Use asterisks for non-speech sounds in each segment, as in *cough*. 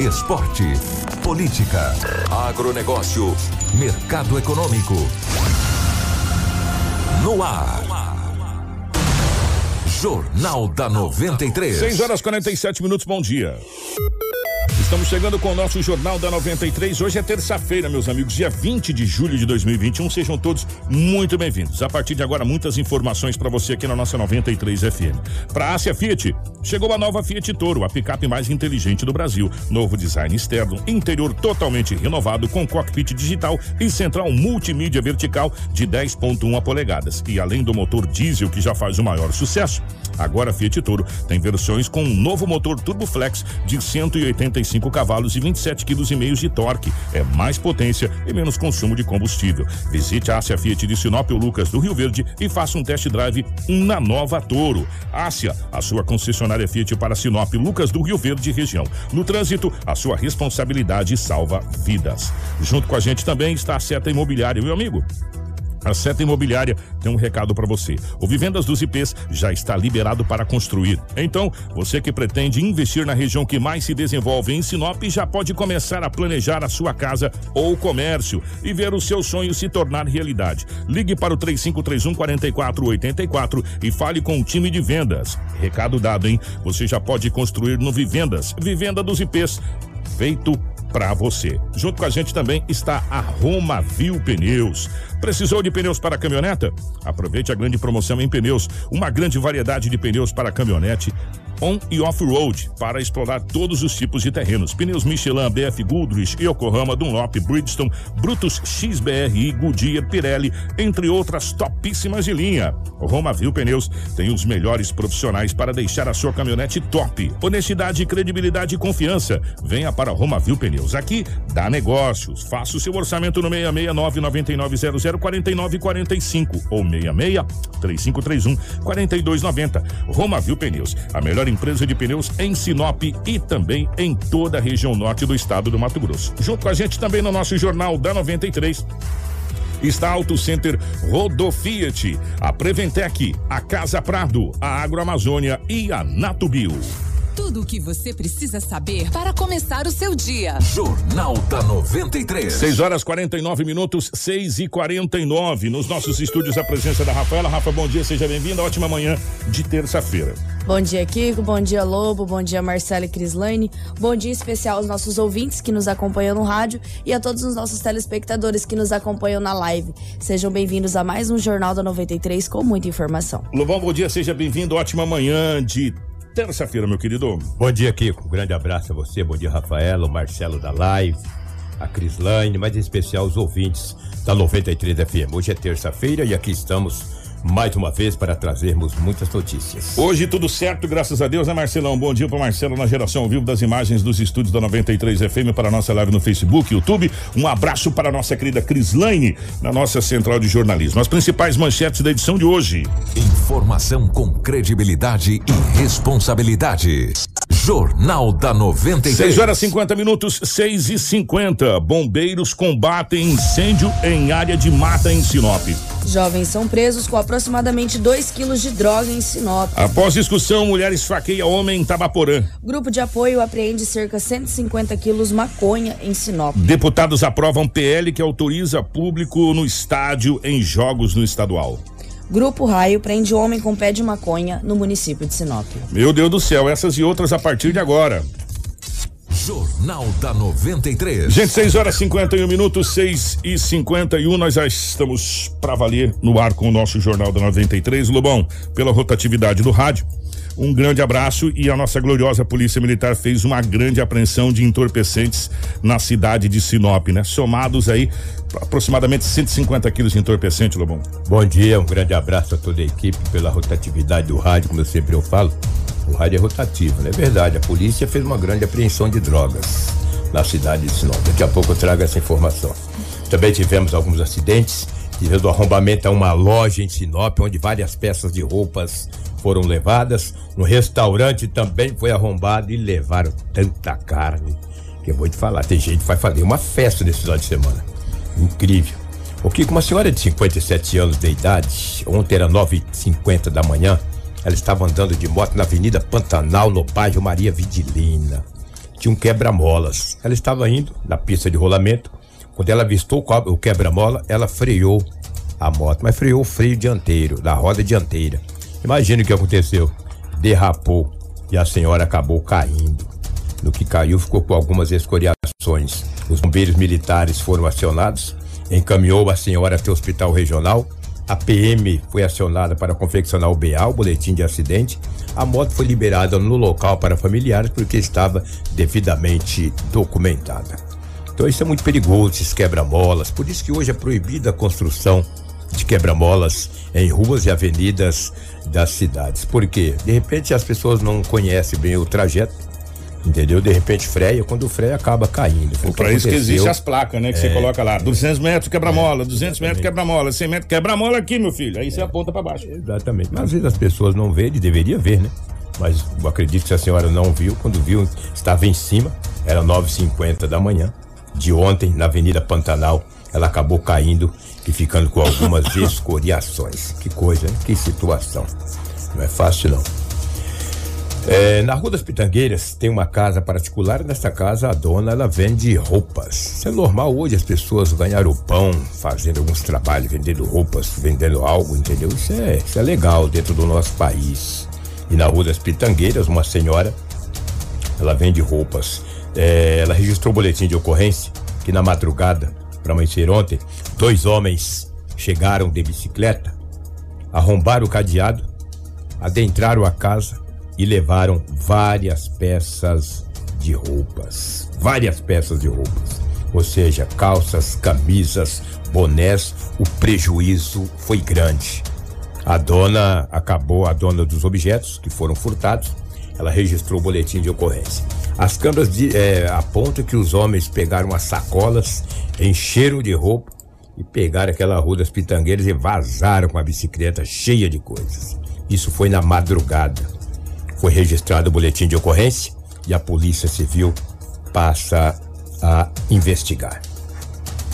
Esporte. Política. Agronegócio. Mercado econômico. No ar. Jornal da 93. 6 horas 47 minutos, bom dia. Estamos chegando com o nosso Jornal da 93. Hoje é terça-feira, meus amigos, dia 20 de julho de 2021. Sejam todos muito bem-vindos. A partir de agora, muitas informações para você aqui na nossa 93 FM. Para a Ásia Fiat, chegou a nova Fiat Toro, a picape mais inteligente do Brasil. Novo design externo, interior totalmente renovado, com cockpit digital e central multimídia vertical de 10,1 polegadas. E além do motor diesel, que já faz o maior sucesso, agora a Fiat Toro tem versões com um novo motor Turbo Flex de 185 cavalos e 27 kg e de torque. É mais potência e menos consumo de combustível. Visite a Ásia Fiat de Sinop ou Lucas do Rio Verde e faça um test drive na nova Toro. Ásia, a sua concessionária Fiat para Sinop, Lucas do Rio Verde região. No trânsito, a sua responsabilidade salva vidas. Junto com a gente também está a Seta Imobiliária, meu amigo. A Seta Imobiliária tem um recado para você. O Vivendas dos IPs já está liberado para construir. Então, você que pretende investir na região que mais se desenvolve em Sinop já pode começar a planejar a sua casa ou comércio e ver o seu sonho se tornar realidade. Ligue para o 3531 4484 e fale com o time de vendas. Recado dado, hein? Você já pode construir no Vivendas. Vivenda dos IPs. Feito para você. Junto com a gente também está a Roma Viu Pneus. Precisou de pneus para caminhoneta? Aproveite a grande promoção em pneus, uma grande variedade de pneus para caminhonete on e off-road para explorar todos os tipos de terrenos. Pneus Michelin, BF Goodrich, Yokohama, Dunlop, Bridgestone, Brutus XBRI, Goodyear, Pirelli, entre outras topíssimas de linha. O Roma Viu Pneus tem os melhores profissionais para deixar a sua caminhonete top. Honestidade, credibilidade e confiança. Venha para Roma Viu Pneus. Aqui dá negócios. Faça o seu orçamento no 669 9900 4945 ou 66 3531 4290. Roma Viu Pneus, a melhor empresa de pneus em Sinop e também em toda a região norte do estado do Mato Grosso. Junto com a gente também no nosso jornal da 93 está Auto Center Rodofiat, a Preventec, a Casa Prado, a Agroamazônia e a Natubio. Tudo o que você precisa saber para começar o seu dia. Jornal da 93. 6 horas 49 minutos, 6 e 49 Nos nossos estúdios, a presença da Rafaela. Rafa, bom dia, seja bem-vinda. Ótima manhã de terça-feira. Bom dia, Kiko. Bom dia, Lobo. Bom dia, Marcela e Crislane. Bom dia especial aos nossos ouvintes que nos acompanham no rádio e a todos os nossos telespectadores que nos acompanham na live. Sejam bem-vindos a mais um Jornal da 93 com muita informação. Lobão, bom dia, seja bem-vindo. Ótima manhã de terça-feira, meu querido. Bom dia, Kiko. Grande abraço a você. Bom dia, Rafaela, o Marcelo da Live, a Crislaine, mas em especial os ouvintes da 93 FM. Hoje é terça-feira e aqui estamos mais uma vez para trazermos muitas notícias. Hoje tudo certo, graças a Deus, né, Marcelão? Bom dia para Marcelo na geração ao vivo das imagens dos estúdios da 93 FM para a nossa live no Facebook, YouTube. Um abraço para a nossa querida Crislaine na nossa central de jornalismo. As principais manchetes da edição de hoje. Informação com credibilidade e responsabilidade. Jornal da 93. 6 horas 50 minutos, 6 e 50. Bombeiros combatem incêndio em área de mata em Sinop. Jovens são presos com aproximadamente 2 quilos de droga em Sinop. Após discussão, mulher esfaqueia homem em Tabaporã. Grupo de apoio apreende cerca de 150 quilos maconha em Sinop. Deputados aprovam PL que autoriza público no estádio em jogos no estadual. Grupo Raio prende homem com pé de maconha no município de Sinop. Meu Deus do céu, essas e outras a partir de agora. Jornal da 93. Gente, 6 horas 51 minutos, 6 e 51 nós já estamos para valer no ar com o nosso Jornal da 93. Lobão, pela rotatividade do rádio. Um grande abraço e a nossa gloriosa Polícia Militar fez uma grande apreensão de entorpecentes na cidade de Sinop, né? Somados aí aproximadamente 150 quilos de entorpecente, Lobão. Bom dia, um grande abraço a toda a equipe pela rotatividade do rádio, como eu sempre eu falo. O rádio é rotativo, não é verdade? A polícia fez uma grande apreensão de drogas. na cidade de Sinop. Daqui a pouco eu trago essa informação. Também tivemos alguns acidentes. Tivemos o arrombamento a uma loja em Sinop, onde várias peças de roupas foram levadas. Um restaurante também foi arrombado e levaram tanta carne. Que eu vou te falar, tem gente que vai fazer uma festa nesse final de semana. Incrível. O que uma senhora de 57 anos de idade, ontem era 9h50 da manhã, ela estava andando de moto na Avenida Pantanal, no bairro Maria Vidilina. Tinha um quebra-molas. Ela estava indo na pista de rolamento. Quando ela avistou o quebra-mola, ela freou a moto, mas freou o freio dianteiro, da roda dianteira. Imagine o que aconteceu. Derrapou e a senhora acabou caindo. No que caiu, ficou com algumas escoriações. Os bombeiros militares foram acionados, encaminhou a senhora até o hospital regional. A PM foi acionada para confeccionar o BA, o boletim de acidente. A moto foi liberada no local para familiares porque estava devidamente documentada. Então isso é muito perigoso, esses quebra-molas. Por isso que hoje é proibida a construção de quebra-molas em ruas e avenidas das cidades. Porque, de repente, as pessoas não conhecem bem o trajeto, entendeu? De repente freia, quando freia acaba caindo. Foi para isso que existem as placas, né? Que é, você coloca lá, 200 metros quebra-mola, é, 200 metros quebra-mola, 100 metros quebra-mola aqui, meu filho. Aí é. você aponta para baixo. Exatamente. Mas às vezes as pessoas não veem, e deveria ver, né? Mas acredito que a senhora não viu, quando viu, estava em cima, era 9h50 da manhã, de ontem, na Avenida Pantanal, ela acabou caindo e ficando com algumas *laughs* escoriações. Que coisa, hein? Que situação. Não é fácil, não. É, na Rua das Pitangueiras tem uma casa particular. Nessa casa a dona ela vende roupas. Isso é normal hoje as pessoas ganharem o pão, fazendo alguns trabalhos, vendendo roupas, vendendo algo, entendeu? Isso é, isso é legal dentro do nosso país. E na Rua das Pitangueiras, uma senhora, ela vende roupas. É, ela registrou o boletim de ocorrência que na madrugada, para amanhecer ontem, dois homens chegaram de bicicleta, arrombaram o cadeado, adentraram a casa e levaram várias peças de roupas. Várias peças de roupas. Ou seja, calças, camisas, bonés. O prejuízo foi grande. A dona acabou, a dona dos objetos que foram furtados, ela registrou o boletim de ocorrência. As câmeras de, é, apontam que os homens pegaram as sacolas, encheram de roupa e pegaram aquela rua das pitangueiras e vazaram com a bicicleta cheia de coisas. Isso foi na madrugada. Foi registrado o boletim de ocorrência e a Polícia Civil passa a investigar.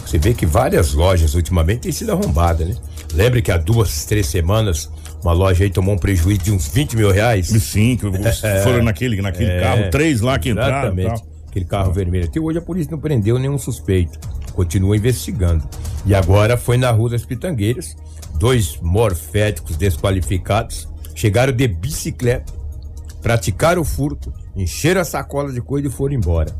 Você vê que várias lojas ultimamente têm sido arrombadas, né? Lembre que há duas, três semanas uma loja aí tomou um prejuízo de uns 20 mil reais. Sim, que *laughs* foram naquele, naquele é, carro, três lá que entraram. Exatamente. Aquele carro vermelho. Até hoje a polícia não prendeu nenhum suspeito. Continua investigando. E agora foi na Rua das Pitangueiras. Dois morféticos desqualificados chegaram de bicicleta praticaram o furto, encheram a sacola de coisa e foram embora,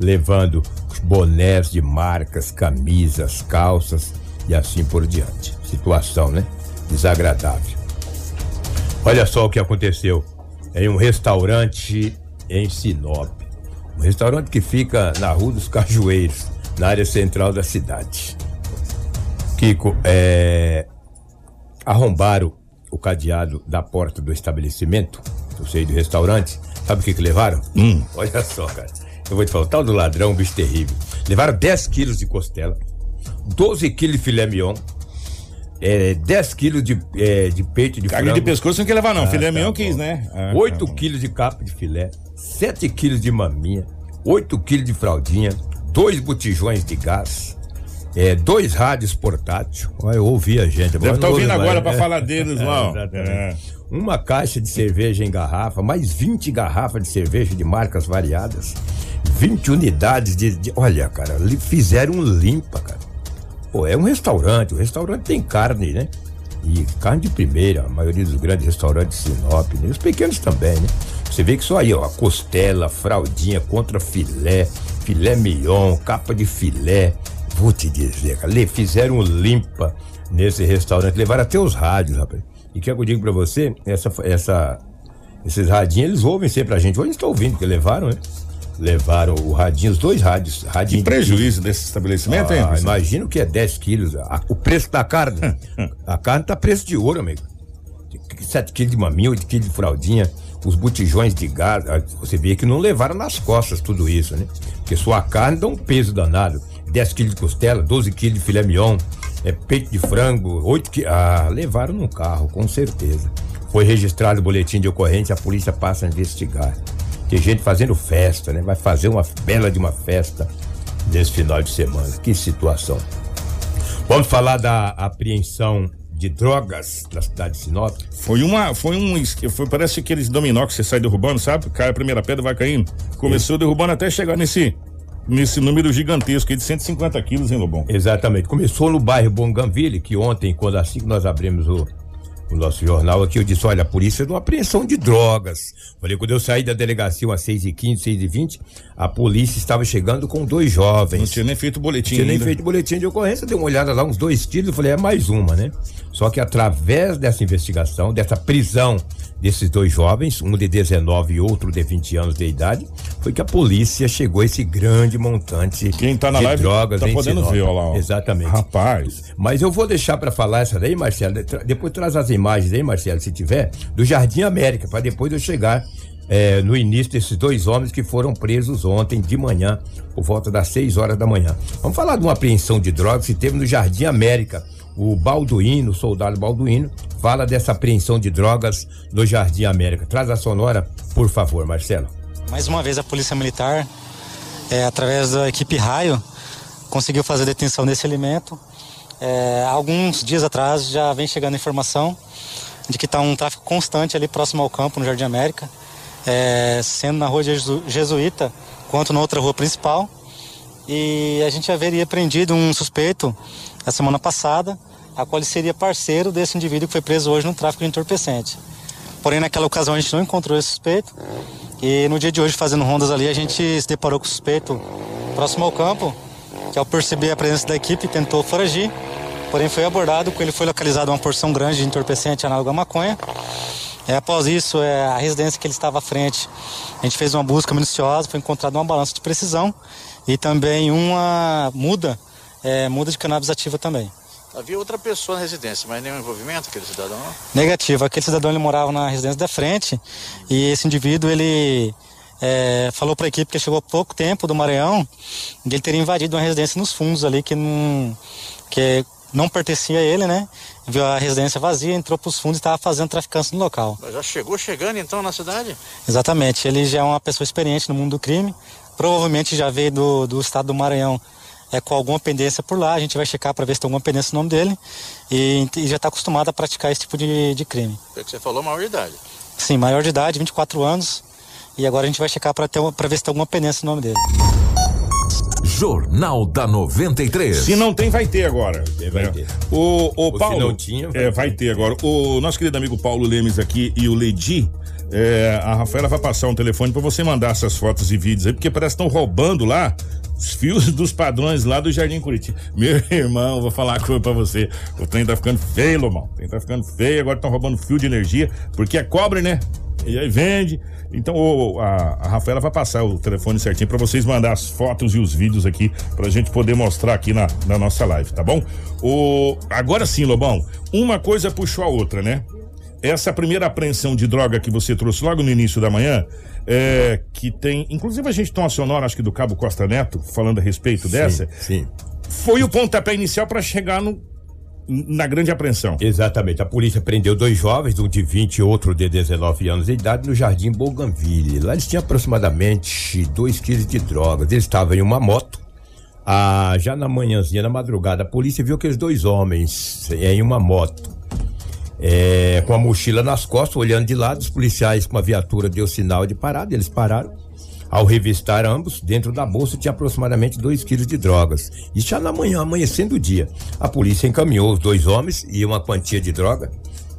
levando bonés de marcas, camisas, calças e assim por diante. Situação, né? Desagradável. Olha só o que aconteceu em um restaurante em Sinop. Um restaurante que fica na Rua dos Cajueiros, na área central da cidade. Kiko, é, arrombaram o cadeado da porta do estabelecimento eu sei do restaurante, sabe o que que levaram? Hum. Olha só, cara. Eu vou te falar, o tal do ladrão, um bicho terrível. Levaram 10 quilos de costela, 12 quilos de filé mignon, é, 10 quilos de, é, de peito de Carne frango. de pescoço não quer levar, não. Ah, filé tá mignon quis, né? Ah, 8 tá quilos de capa de filé, 7 quilos de maminha, 8 quilos de fraldinha, dois botijões de gás, é, dois rádios portátil. Olha, eu ouvi a gente. Deve estar tá ouvindo agora para falar deles *laughs* lá. é, uma caixa de cerveja em garrafa, mais 20 garrafas de cerveja de marcas variadas, 20 unidades de. de olha, cara, fizeram limpa, cara. Pô, é um restaurante, o restaurante tem carne, né? E carne de primeira, a maioria dos grandes restaurantes de Sinop, né? os pequenos também, né? Você vê que só aí, ó, a costela, fraldinha contra filé, filé mignon, capa de filé. Vou te dizer, cara, fizeram limpa nesse restaurante, levaram até os rádios, rapaz. E que eu digo pra você, essa, essa, esses radinhos, eles ouvem sempre a gente. Hoje estão ouvindo, porque levaram, né? Levaram o radinho, os dois rádios. Radinho que prejuízo de desse estabelecimento, ah, hein? Imagino que é 10 quilos. A, o preço da carne. *laughs* a carne tá preço de ouro, amigo. 7 quilos de maminha, 8 quilos de fraldinha, os botijões de gás, ah, você vê que não levaram nas costas tudo isso, né? Porque sua carne dá um peso danado. 10 quilos de costela, 12 quilos de filé mignon, é, peito de frango, 8 quilos. Ah, levaram no carro, com certeza. Foi registrado o boletim de ocorrência, a polícia passa a investigar. Tem gente fazendo festa, né? Vai fazer uma bela de uma festa nesse final de semana. Que situação. Vamos falar da apreensão de drogas na cidade de Sinop. Foi uma, foi um, foi, parece aqueles dominó que você sai derrubando, sabe? Cai a primeira pedra, vai caindo. Começou derrubando até chegar nesse, nesse número gigantesco aí de 150 quilos, hein, Lobão? Exatamente. Começou no bairro Bonganville, que ontem, quando assim que nós abrimos o, o nosso jornal aqui, eu disse, olha, a polícia é de uma apreensão de drogas. Falei, quando eu saí da delegacia às 6 e 15 6 e 20 a polícia estava chegando com dois jovens. Não tinha nem feito boletim Tinha nem feito boletim de ocorrência, dei uma olhada lá, uns dois eu falei, é mais uma, né? Só que através dessa investigação, dessa prisão desses dois jovens, um de 19 e outro de 20 anos de idade, foi que a polícia chegou a esse grande montante Quem tá na de live drogas tá podendo Sinop. ver, ó lá. Exatamente. Rapaz. Mas eu vou deixar pra falar essa daí, Marcelo. Depois traz as imagens aí, Marcelo, se tiver, do Jardim América, pra depois eu chegar eh, no início desses dois homens que foram presos ontem de manhã, por volta das 6 horas da manhã. Vamos falar de uma apreensão de drogas que teve no Jardim América. O Balduíno, o soldado Balduíno, fala dessa apreensão de drogas no Jardim América. Traz a sonora, por favor, Marcelo. Mais uma vez a Polícia Militar, é, através da equipe Raio, conseguiu fazer a detenção desse alimento. É, alguns dias atrás já vem chegando informação de que está um tráfico constante ali próximo ao campo, no Jardim América, é, sendo na rua Jesu- Jesuíta quanto na outra rua principal. E a gente haveria prendido um suspeito a semana passada, a qual ele seria parceiro desse indivíduo que foi preso hoje no tráfico de entorpecente. Porém, naquela ocasião a gente não encontrou esse suspeito. E no dia de hoje, fazendo rondas ali, a gente se deparou com o suspeito próximo ao campo, que ao perceber a presença da equipe tentou foragir. Porém, foi abordado, com ele foi localizado uma porção grande de entorpecente análogo à maconha. Após isso, é, a residência que ele estava à frente, a gente fez uma busca minuciosa, foi encontrada uma balança de precisão e também uma muda, é, muda de cannabis ativa também. Havia outra pessoa na residência, mas nenhum envolvimento aquele cidadão? não? Negativo. Aquele cidadão ele morava na residência da frente e esse indivíduo ele é, falou para a equipe que chegou há pouco tempo do Maranhão e ele teria invadido uma residência nos fundos ali que não que não pertencia a ele, né? Viu a residência vazia, entrou para os fundos e estava fazendo traficância no local. Mas Já chegou chegando então na cidade? Exatamente. Ele já é uma pessoa experiente no mundo do crime. Provavelmente já veio do, do estado do Maranhão é, com alguma pendência por lá. A gente vai checar para ver se tem alguma pendência no nome dele. E, e já está acostumado a praticar esse tipo de, de crime. É que você falou maior de idade. Sim, maior de idade, 24 anos. E agora a gente vai checar para ver se tem alguma pendência no nome dele. Jornal da 93. Se não tem, vai ter agora. vai ter. O, o Ou se Paulo. não tinha, vai é, vai ter agora. O nosso querido amigo Paulo Lemes aqui e o Ledi. é, a Rafaela vai passar um telefone pra você mandar essas fotos e vídeos aí, porque parece que estão roubando lá os fios dos padrões lá do Jardim Curitiba. Meu *laughs* irmão, vou falar uma coisa pra você. O trem tá ficando feio, Lomão. O trem tá ficando feio, agora estão roubando fio de energia, porque é cobre, né? E aí vende. Então a, a Rafaela vai passar o telefone certinho pra vocês mandar as fotos e os vídeos aqui pra gente poder mostrar aqui na, na nossa live, tá bom? O, agora sim, Lobão, uma coisa puxou a outra, né? Essa primeira apreensão de droga que você trouxe logo no início da manhã, é, que tem. Inclusive a gente tem uma sonora, acho que do Cabo Costa Neto, falando a respeito dessa. Sim. Foi o pontapé inicial pra chegar no, na grande apreensão. Exatamente. A polícia prendeu dois jovens, um de 20 e outro de 19 anos de idade, no Jardim Bougainville. Lá eles tinham aproximadamente 2 quilos de drogas. Eles estavam em uma moto. Ah, já na manhãzinha, na madrugada, a polícia viu aqueles dois homens eh, em uma moto. É, com a mochila nas costas, olhando de lado, os policiais com a viatura deu sinal de parada, eles pararam. Ao revistar ambos, dentro da bolsa tinha aproximadamente 2 quilos de drogas. E já na manhã, amanhecendo o dia, a polícia encaminhou os dois homens e uma quantia de droga,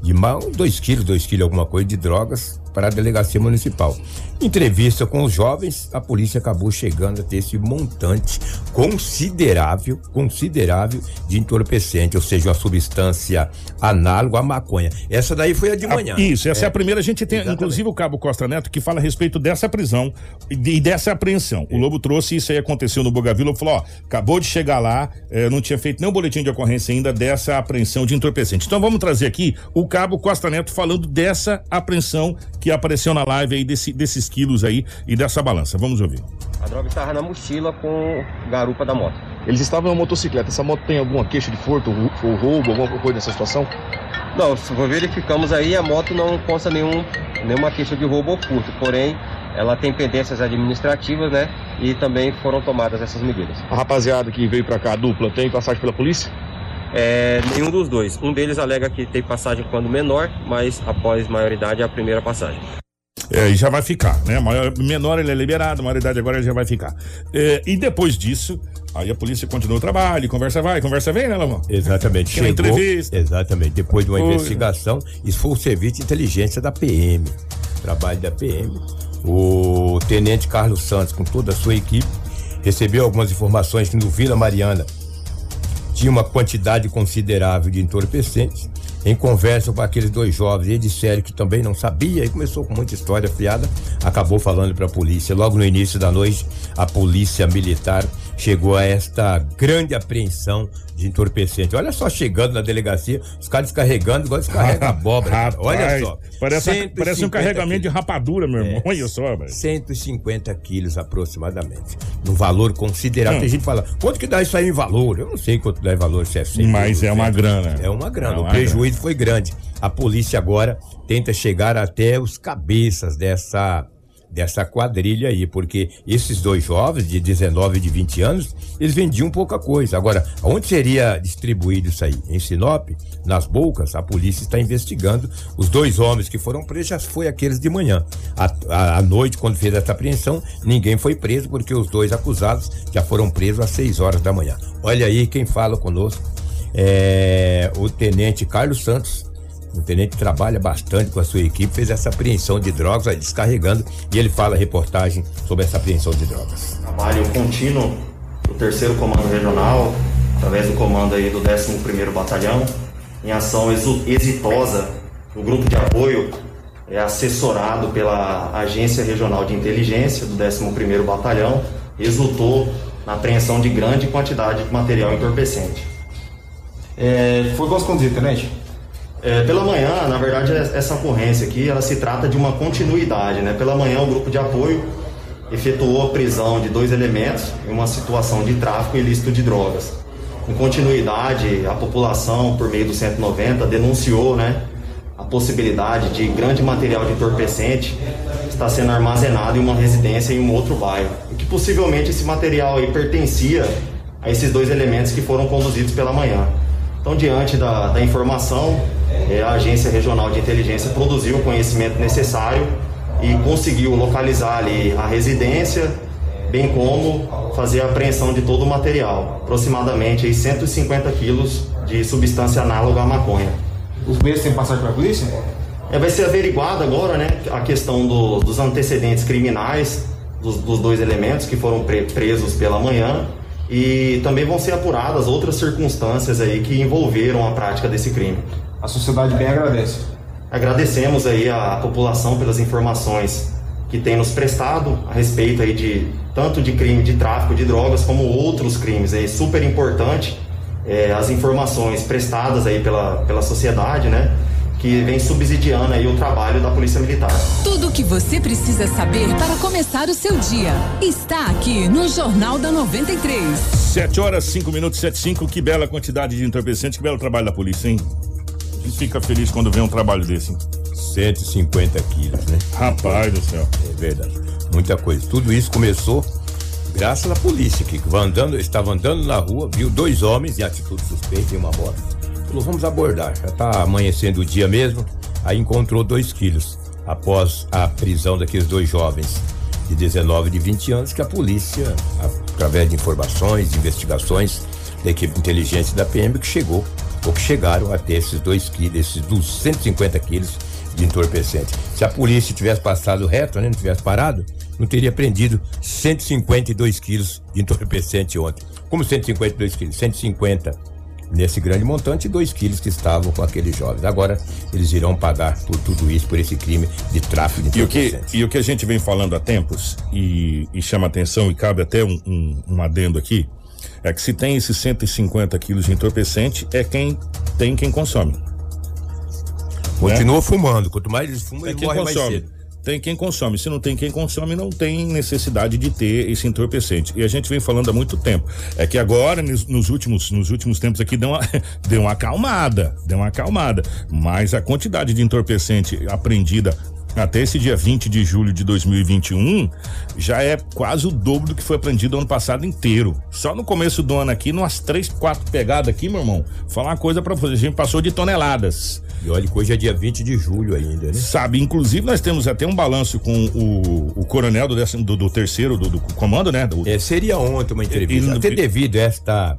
de 2 quilos, 2 quilos alguma coisa de drogas, para a delegacia municipal. Entrevista com os jovens, a polícia acabou chegando a ter esse montante considerável, considerável de entorpecente, ou seja, uma substância análoga à maconha. Essa daí foi a de manhã. Ah, isso, essa é, a primeira. A gente tem, Exatamente. inclusive, o Cabo Costa Neto que fala a respeito dessa prisão e, de- dessa apreensão. O Lobo trouxe isso aí aconteceu no Bogavila. Falou: ó, acabou de chegar lá, eh, não tinha feito nenhum boletim de ocorrência ainda dessa apreensão de entorpecente. Então vamos trazer aqui o Cabo Costa Neto falando dessa apreensão que que apareceu na live aí desse, desses quilos aí e dessa balança. Vamos ouvir. A droga estava na mochila com garupa da moto. Eles estavam em uma motocicleta. Essa moto tem alguma queixa de furto ou roubo, alguma coisa nessa situação? Não, se verificamos aí, a moto não consta nenhum, nenhuma queixa de roubo ou furto. Porém, ela tem pendências administrativas, né? E também foram tomadas essas medidas. A rapaziada que veio para cá, a dupla, tem passagem pela polícia? É, nenhum dos dois. Um deles alega que tem passagem quando menor, mas após maioridade é a primeira passagem. É, e já vai ficar, né? Maior, menor ele é liberado, maioridade agora ele já vai ficar. É, e depois disso, aí a polícia continua o trabalho, conversa vai, conversa vem, né, Lamão? Exatamente. Chegou, entrevista. Exatamente. Depois de uma foi. investigação, isso foi o serviço de inteligência da PM. Trabalho da PM. O tenente Carlos Santos, com toda a sua equipe, recebeu algumas informações que no Vila Mariana tinha uma quantidade considerável de entorpecentes em conversa com aqueles dois jovens, eles disseram que também não sabia e começou com muita história fiada, acabou falando para a polícia. Logo no início da noite, a polícia militar chegou a esta grande apreensão de entorpecente. Olha só, chegando na delegacia, os caras descarregando, igual descarrega abóbora. Rapaz, *laughs* Olha só. Parece, parece um carregamento quilos. de rapadura, meu irmão. É, Olha só, velho. 150 quilos aproximadamente. No valor considerável. Hum. Tem gente que fala, quanto que dá isso aí em valor? Eu não sei quanto dá em valor, se é 100 Mas é uma grana. É uma grana. É uma o prejuízo grana. foi grande. A polícia agora tenta chegar até os cabeças dessa dessa quadrilha aí, porque esses dois jovens de 19 e de 20 anos, eles vendiam pouca coisa. Agora, onde seria distribuído isso aí? Em Sinop, nas bocas, a polícia está investigando. Os dois homens que foram presos já foi aqueles de manhã. À, noite, quando fez essa apreensão, ninguém foi preso porque os dois acusados já foram presos às 6 horas da manhã. Olha aí quem fala conosco é o tenente Carlos Santos, o tenente trabalha bastante com a sua equipe, fez essa apreensão de drogas, vai descarregando, e ele fala a reportagem sobre essa apreensão de drogas. Trabalho contínuo do terceiro comando regional, através do comando aí do 11º Batalhão, em ação exitosa, o grupo de apoio é assessorado pela Agência Regional de Inteligência do 11º Batalhão, resultou na apreensão de grande quantidade de material entorpecente. É, foi conduzir, tenente? É, pela manhã, na verdade, essa ocorrência aqui, ela se trata de uma continuidade, né? Pela manhã, o grupo de apoio efetuou a prisão de dois elementos em uma situação de tráfico ilícito de drogas. Em continuidade, a população, por meio do 190, denunciou, né, a possibilidade de grande material de entorpecente estar sendo armazenado em uma residência em um outro bairro. E que possivelmente esse material aí pertencia a esses dois elementos que foram conduzidos pela manhã. Então, diante da, da informação, é, a Agência Regional de Inteligência produziu o conhecimento necessário e conseguiu localizar ali a residência, bem como fazer a apreensão de todo o material, aproximadamente aí, 150 quilos de substância análoga à maconha. Os meios têm passagem para a polícia? É, vai ser averiguado agora né, a questão do, dos antecedentes criminais dos, dos, dois elementos que foram pre presos pela manhã e também vão ser apuradas outras circunstâncias aí que envolveram a prática desse crime. A sociedade bem agradece. Agradecemos aí a população pelas informações que tem nos prestado a respeito aí de tanto de crime de tráfico de drogas como outros crimes. É super importante é, as informações prestadas aí pela, pela sociedade, né? que vem subsidiando aí o trabalho da Polícia Militar. Tudo o que você precisa saber para começar o seu dia está aqui no Jornal da 93. 7 horas, 5 minutos, 7 5. Que bela quantidade de entorpecentes, que belo trabalho da polícia, hein? Gente fica feliz quando vê um trabalho desse, hein? 150 quilos, né? Rapaz do céu. É verdade. Muita coisa. Tudo isso começou graças à polícia, que andando, estava andando na rua, viu dois homens em atitude suspeita em uma moto Falou, vamos abordar. Já tá amanhecendo o dia mesmo. Aí encontrou dois quilos. Após a prisão daqueles dois jovens de 19 e de 20 anos, que a polícia, através de informações, de investigações da equipe de inteligência da PM, que chegou, ou que chegaram até esses dois quilos, esses 250 quilos de entorpecente. Se a polícia tivesse passado reto, né, não tivesse parado, não teria prendido 152 quilos de entorpecente ontem. Como 152 quilos? 150 nesse grande montante, dois quilos que estavam com aqueles jovens. Agora eles irão pagar por tudo isso, por esse crime de tráfico de e o que E o que a gente vem falando há tempos, e, e chama atenção, e cabe até um, um, um, adendo aqui, é que se tem esses 150 quilos de entorpecente, é quem tem quem consome. Continua né? fumando, quanto mais eles fumam, é ele morre consome. mais cedo. tem quem consome. Se não tem quem consome, não tem necessidade de ter esse entorpecente. E a gente vem falando há muito tempo. É que agora, nos, nos últimos, nos últimos tempos aqui, deu uma, *laughs* deu uma acalmada, deu uma acalmada. Mas a quantidade de entorpecente apreendida até esse dia 20 de julho de 2021 já é quase o dobro do que foi aprendido ano passado inteiro. Só no começo do ano aqui, umas três, quatro pegadas aqui, meu irmão. Falar uma coisa pra você, a gente passou de toneladas. E olha que hoje é dia 20 de julho ainda, né? Sabe, inclusive nós temos até um balanço com o, o coronel do, décimo, do, do terceiro do, do comando, né? Do, É, seria ontem uma entrevista. E- Até devido a esta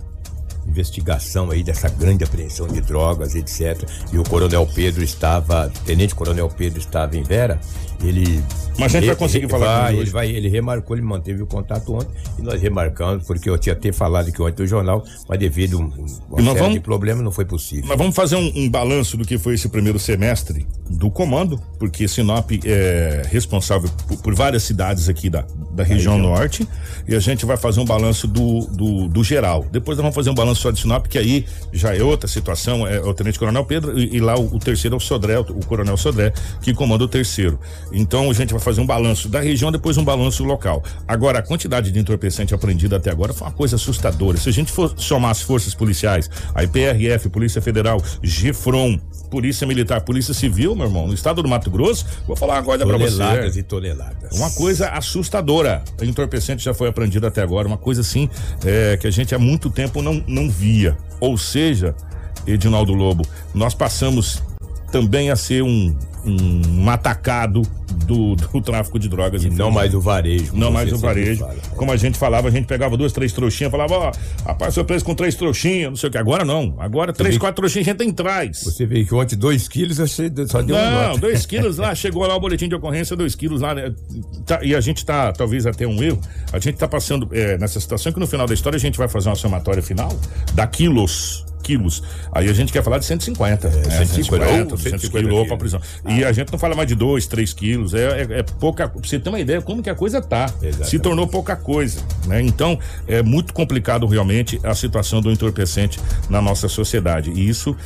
investigação aí dessa grande apreensão de drogas, etc. E o Coronel Pedro estava, Tenente Coronel Pedro estava em Vera, ele Mas a gente vai ele- conseguir ele falar vai, ele hoje. vai, ele remarcou, ele manteve o contato ontem e nós remarcamos porque eu tinha até falado que ontem no jornal, mas devido a um, uma série vamos- de problemas não foi possível. Mas vamos fazer um, um balanço do que foi esse primeiro semestre do comando, porque Sinop é responsável por, por várias cidades aqui da, da região, região. norte e a gente vai fazer um balanço do, do, do geral. Depois nós vamos fazer um balanço só de Sinop, que aí já é outra situação, é o Tenente Coronel Pedro e, e lá o, o terceiro é o Sodré, o, o Coronel Sodré, que comanda o terceiro. Então a gente vai fazer um balanço da região, depois um balanço local. Agora, a quantidade de entorpecente apreendida até agora foi uma coisa assustadora. Se a gente for somar as forças policiais, a IPRF, Polícia Federal, GFROM, Polícia Militar, Polícia Civil, meu irmão, no estado do Mato Grosso, vou falar uma coisa pra você. Toneladas e toneladas. Uma coisa assustadora. O entorpecente já foi apreendido até agora, uma coisa assim é, que a gente há muito tempo não, não via. Ou seja, Edinaldo Lobo, nós passamos também a ser um, um, atacado do, do tráfico de drogas. E não mais o varejo. Não mais o varejo. fala. Como a gente falava, a gente pegava duas, três trouxinhas, falava, ó, rapaz, sou preso com três trouxinhas, não sei o que. Agora não. Agora três, vê quatro trouxinhas a gente tem traz. Você vê que ontem dois quilos você só deu Não, dois *laughs* quilos lá, chegou lá o boletim de ocorrência, dois quilos lá, né? Tá, e a gente tá, talvez até um erro, a gente tá passando é, nessa situação que no final da história a gente vai fazer uma somatória final da quilos. Quilos. Aí a gente quer falar de 150. né? 150, 150, ou 200 150 quilos quilos. prisão. E a gente não fala mais de 2, 3 quilos. É, é, é pouca. Pra você ter uma ideia como que a coisa tá. Se tornou pouca coisa. Né? Então, é muito complicado realmente a situação do entorpecente na nossa sociedade. E isso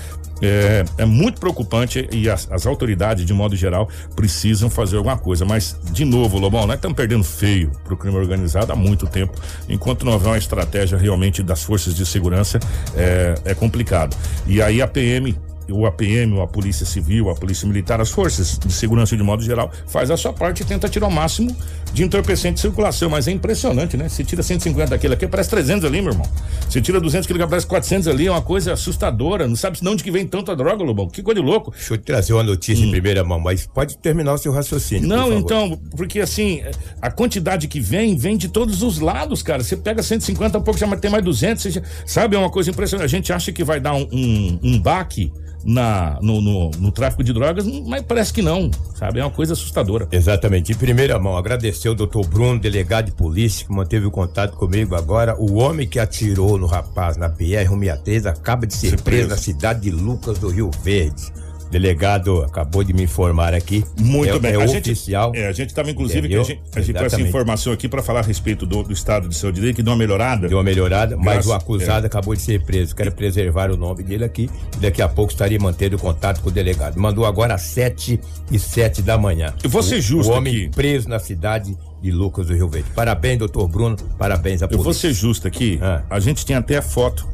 é, é muito preocupante e as, as autoridades, de modo geral, precisam fazer alguma coisa. Mas, de novo, Lobão, nós estamos perdendo feio pro crime organizado há muito tempo. Enquanto não houver uma estratégia realmente das forças de segurança, é, é complicado. E aí a PM o APM, a Polícia Civil, a Polícia Militar, as forças de segurança de modo geral, faz a sua parte e tenta tirar o máximo de entorpecente de circulação. Mas é impressionante, né? Se tira 150 daquele aqui, parece 300 ali, meu irmão. Se tira 200 que parece 400 ali, é uma coisa assustadora. Não sabe de onde que vem tanta droga, Lobão. Que coisa de louco. Deixa eu te trazer uma notícia em primeira mão, mas pode terminar o seu raciocínio. por Não, favor. então, porque assim, a quantidade que vem, vem de todos os lados, cara. Você pega 150, um pouco já tem mais 200, você já- sabe? É uma coisa impressionante. A gente acha que vai dar um, um, um baque na, no, no, no tráfico de drogas, mas parece que não, sabe? É uma coisa assustadora. Exatamente. Em primeira mão, agradecer o doutor Bruno, delegado de polícia, que manteve o contato comigo agora. O homem que atirou no rapaz na BR-163 acaba de ser preso na cidade de Lucas do Rio Verde. O delegado acabou de me informar aqui. Muito é, bem. É a gente, oficial. É, a gente estava, inclusive, que a gente, a gente com essa Exatamente. informação aqui para falar a respeito do, do estado de saúde dele, que deu uma melhorada. Deu uma melhorada, mas Graças- o acusado é. acabou de ser preso. Quero preservar o nome dele aqui e daqui a pouco estaria mantendo contato com o delegado. Mandou agora às sete e sete da manhã. Eu ser O- justo O homem aqui. preso na cidade de Lucas do Rio Verde. Parabéns, doutor Bruno. Parabéns à Eu polícia. vou ser justo aqui. Ah. A gente tem até a foto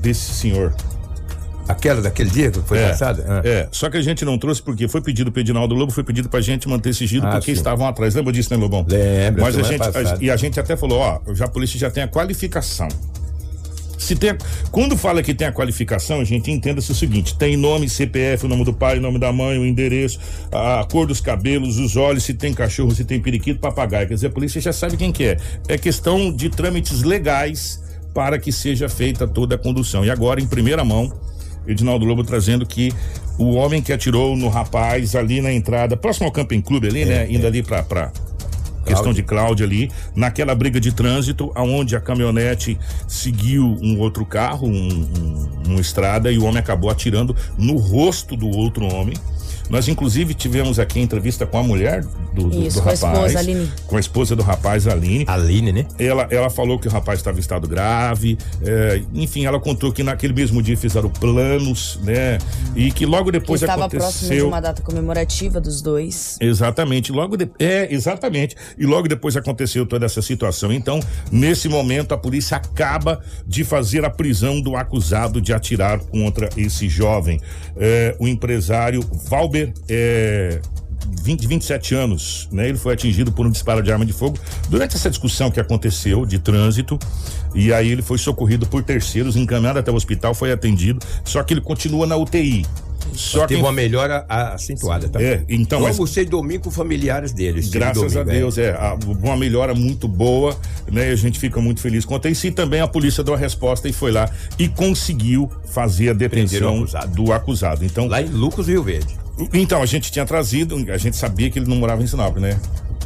desse senhor. Aquela daquele dia que foi é, passada? Ah. É, só que a gente não trouxe porque foi pedido pro Edinaldo Lobo, foi pedido pra gente manter sigilo Ah, porque sim. estavam atrás. Lembra disso, né, Lobão? Lembro, Mas a semana gente, a- e a gente até falou, ó, já a polícia já tem a qualificação. Se tem, quando fala que tem a qualificação, a gente entenda-se o seguinte: tem nome, CPF, o nome do pai, o nome da mãe, o endereço, a cor dos cabelos, os olhos, se tem cachorro, se tem periquito, papagaio. Quer dizer, a polícia já sabe quem que é. É questão de trâmites legais para que seja feita toda a condução. E agora, em primeira mão, Edinaldo Lobo trazendo que o homem que atirou no rapaz ali na entrada, próximo ao Camping Clube ali, né? Indo ali pra, pra questão de Cláudia ali, naquela briga de trânsito, aonde a caminhonete seguiu um outro carro, um, um- uma estrada, e o homem acabou atirando no rosto do outro homem. Nós, inclusive, tivemos aqui entrevista com a mulher do, do, Isso, do com a rapaz. esposa, Aline. Com a esposa do rapaz, Aline. Aline, né? Ela, ela falou que o rapaz estava em estado grave. é, enfim, ela contou que naquele mesmo dia fizeram planos, né? E que logo Que depois estava próximo de aconteceu. uma data comemorativa dos dois. Exatamente, logo de... é, exatamente. E logo depois aconteceu toda essa situação. Então, nesse momento, a polícia acaba de fazer a prisão do acusado de atirar contra esse jovem. É, o empresário Valber é, 20, 27 anos, né? Ele foi atingido por um disparo de arma de fogo durante essa discussão que aconteceu de trânsito. E aí ele foi socorrido por terceiros, encaminhado até o hospital, foi atendido, só que ele continua na UTI. Só Teve que uma melhora a- acentuada, tá? É, então, Eu mas- domingo com familiares deles. Graças a domingo, é. Deus, é. a- uma melhora muito boa, né? A gente fica muito feliz com isso. E também a polícia deu a resposta e foi lá e conseguiu fazer a detenção acusado. do acusado. Então, Lá em Lucas Rio Verde. Então, a gente tinha trazido, a gente sabia que ele não morava em Sinop, né?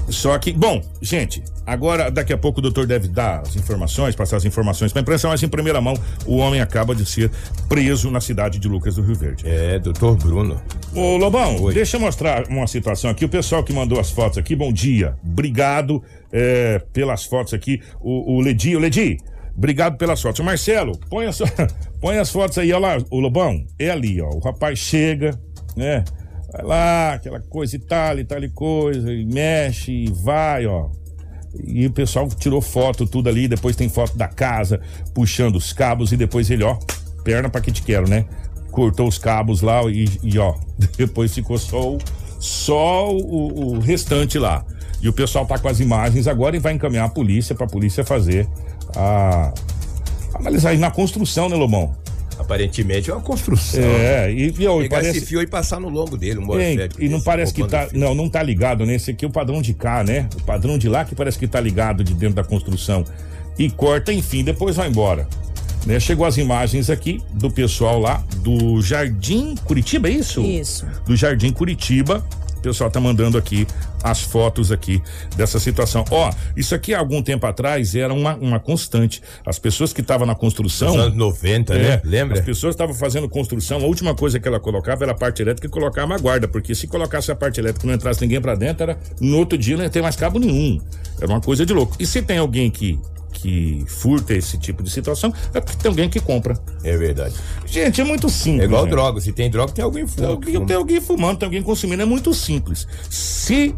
Só que, bom, gente, agora daqui a pouco o doutor deve dar as informações, passar as informações para a imprensa, mas em primeira mão, o homem acaba de ser preso na cidade de Lucas do Rio Verde. É, doutor Bruno. Ô Lobão, deixa eu mostrar uma situação aqui. O pessoal que mandou as fotos aqui, bom dia. Obrigado é, pelas fotos aqui. O, o Ledi, o Ledi, obrigado pelas fotos. O Marcelo, põe as, *laughs* põe as fotos aí, olha lá, o Lobão. É ali, ó. O rapaz chega, né? Vai lá, aquela coisa e tal, e tal e coisa, e mexe, e vai, ó. E o pessoal tirou foto, tudo ali. Depois tem foto da casa, puxando os cabos, e depois ele, ó, perna pra que te quero, né? Cortou os cabos lá e, e, ó, *laughs* depois ficou só o, só o, o restante lá. E o pessoal tá com as imagens agora e vai encaminhar a polícia pra polícia fazer a. Analisar na construção, né, Lobão? Aparentemente é uma construção. É, e, e, ó, e Pegar parece. esse fio e passar no lombo dele, um morfético e não parece que tá. Não, não tá ligado, né? Esse aqui é o padrão de cá, né? O padrão de lá que parece que tá ligado de dentro da construção. E corta, enfim, depois vai embora. Né? Chegou as imagens aqui do pessoal lá do Jardim Curitiba, é isso? Isso. Do Jardim Curitiba. O pessoal tá mandando aqui as fotos aqui dessa situação. Ó, isso aqui há algum tempo atrás era uma, uma constante. As pessoas que estavam na construção. Nos anos 90, né? Lembra? As pessoas estavam fazendo construção, a última coisa que ela colocava era a parte elétrica e colocava a guarda, porque se colocasse a parte elétrica e não entrasse ninguém pra dentro, era, no outro dia não ia ter mais cabo nenhum. Era uma coisa de louco. E se tem alguém que que furta esse tipo de situação, é porque tem alguém que compra. É verdade. Gente, é muito simples. É igual gente. droga. Se tem droga, tem alguém Tem fumando. alguém, tem alguém fumando, tem alguém consumindo. É muito simples. Se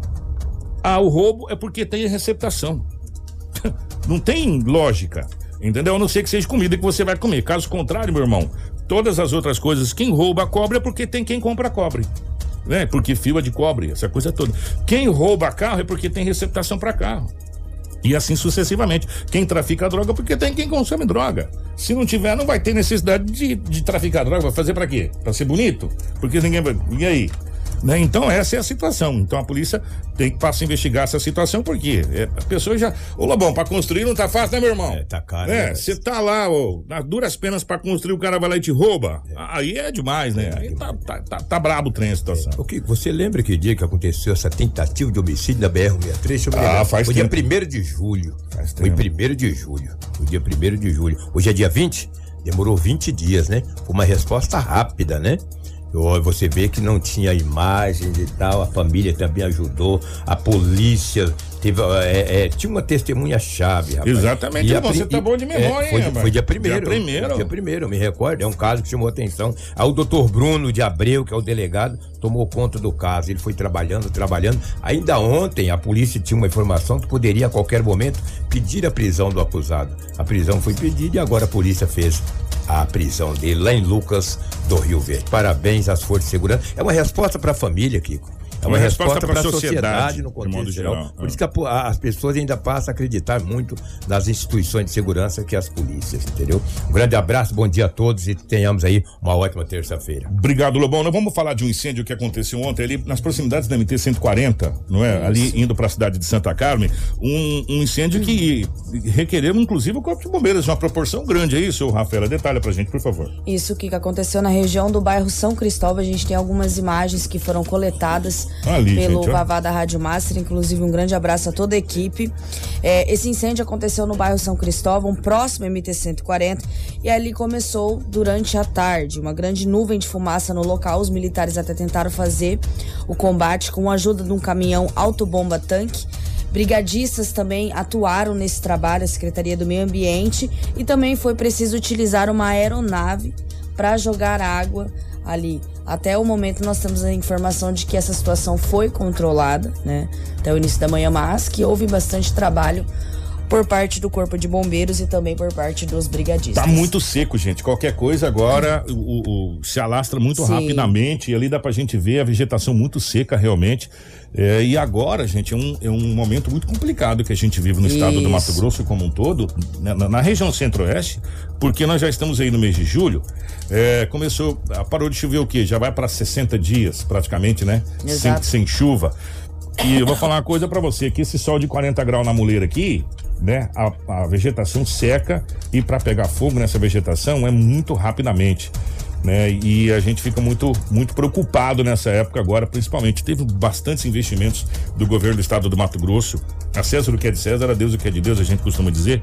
há o roubo, é porque tem receptação. *laughs* Não tem lógica. Entendeu? A não ser que seja comida que você vai comer. Caso contrário, meu irmão, todas as outras coisas, quem rouba cobre é porque tem quem compra cobre. Né? Porque fio é de cobre, essa coisa toda. Quem rouba carro é porque tem receptação para carro. E assim sucessivamente. Quem trafica droga porque tem quem consome droga. Se não tiver, não vai ter necessidade de, de traficar droga. Vai fazer pra quê? Pra ser bonito? Porque ninguém vai. E aí? Né? Então, essa é a situação. Então, a polícia tem que passar a investigar essa situação, porque é, a pessoa já. Ô, Lobão, pra construir não tá fácil, né, meu irmão? É, tá caro. É, né? você tá lá, ô, nas duras penas pra construir, o cara vai lá e te rouba. Aí é demais, né? Aí tá, tá, tá, tá brabo o trem a situação. O que, você lembra que dia que aconteceu essa tentativa de homicídio da BR-63? Deixa eu me Ah, faz Foi tempo. dia 1 de julho. Foi tempo. 1 de julho. Foi dia 1 de julho. Hoje é dia 20? Demorou 20 dias, né? Foi uma resposta rápida, né? Você vê que não tinha imagens e tal, a família também ajudou, a polícia teve, é, é, tinha uma testemunha-chave, rapaz. Exatamente, E a você tá bom de memória, é, foi, hein, rapaz? foi dia primeiro. Dia primeiro. Dia primeiro, me recordo, é um caso que chamou atenção. Aí o doutor Bruno de Abreu, que é o delegado, tomou conta do caso. Ele foi trabalhando, trabalhando. Ainda ontem a polícia tinha uma informação que poderia a qualquer momento pedir a prisão do acusado. A prisão foi pedida e agora a polícia fez a prisão dele lá em Lucas do Rio Verde. Parabéns às forças de segurança. É uma resposta para a família, Kiko. É uma, resposta, para a sociedade, no de modo contexto geral. geral. Por isso que a as pessoas ainda passam a acreditar muito nas instituições de segurança que as polícias, entendeu? Um grande abraço, bom dia a todos e tenhamos aí uma ótima terça-feira. Obrigado, Lobão. Nós vamos falar de um incêndio que aconteceu ontem ali nas proximidades da MT-140, não é? Ali indo para a cidade de Santa Carmen. Um, um incêndio que requereu, inclusive, o Corpo de Bombeiros de uma proporção grande. É isso, Rafaela? Detalha pra gente, por favor. Isso que aconteceu na região do bairro São Cristóvão. A gente tem algumas imagens que foram coletadas Ali, pelo gente. Vavá da Rádio Master. Inclusive, um grande abraço a toda a equipe. É, esse incêndio aconteceu no bairro São Cristóvão, próximo ao MT-140, e ali começou durante a tarde. Uma grande nuvem de fumaça no local. Os militares até tentaram fazer o combate com a ajuda de um caminhão autobomba-tanque. Brigadistas também atuaram nesse trabalho, a Secretaria do Meio Ambiente, e também foi preciso utilizar uma aeronave para jogar água ali. Até o momento nós temos a informação de que essa situação foi controlada, né? Até o início da manhã, mas que houve bastante trabalho por parte do Corpo de Bombeiros e também por parte dos brigadistas. Tá muito seco, gente. Qualquer coisa agora o, o- se alastra muito Sim. rapidamente e ali dá pra gente ver a vegetação muito seca realmente. É, e agora, gente, é um, é um momento muito complicado que a gente vive no estado do Mato Isso. Grosso como um todo, né, na, na região centro-oeste, porque nós já estamos aí no mês de julho. É, começou, ah, parou de chover o quê? Já vai para 60 dias praticamente, né? Sem, sem chuva. E eu vou falar uma coisa pra você, que esse sol de 40 graus na muleira aqui, né? A, a vegetação seca e pra pegar fogo nessa vegetação é muito rapidamente. Né? E a gente fica muito, muito preocupado nessa época agora, principalmente. Teve bastantes investimentos do governo do estado do Mato Grosso. A César o que é de César, a Deus o que é de Deus, a gente costuma dizer.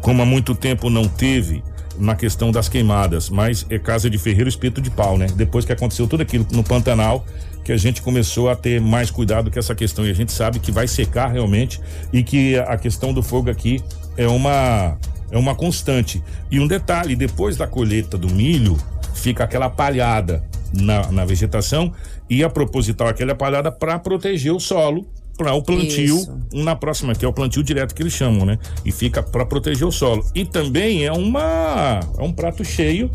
Como há muito tempo não teve na questão das queimadas, mas é casa de ferreiro espeto de pau, né? Depois que aconteceu tudo aquilo no Pantanal, que a gente começou a ter mais cuidado com essa questão e a gente sabe que vai secar realmente e que a questão do fogo aqui é uma é uma constante. E um detalhe, depois da colheita do milho, fica aquela palhada na, na vegetação e a proposital aquela palhada para proteger o solo para o plantio Isso. na próxima, que é o plantio direto que eles chamam, né? E fica para proteger o solo. E também é uma é um prato cheio.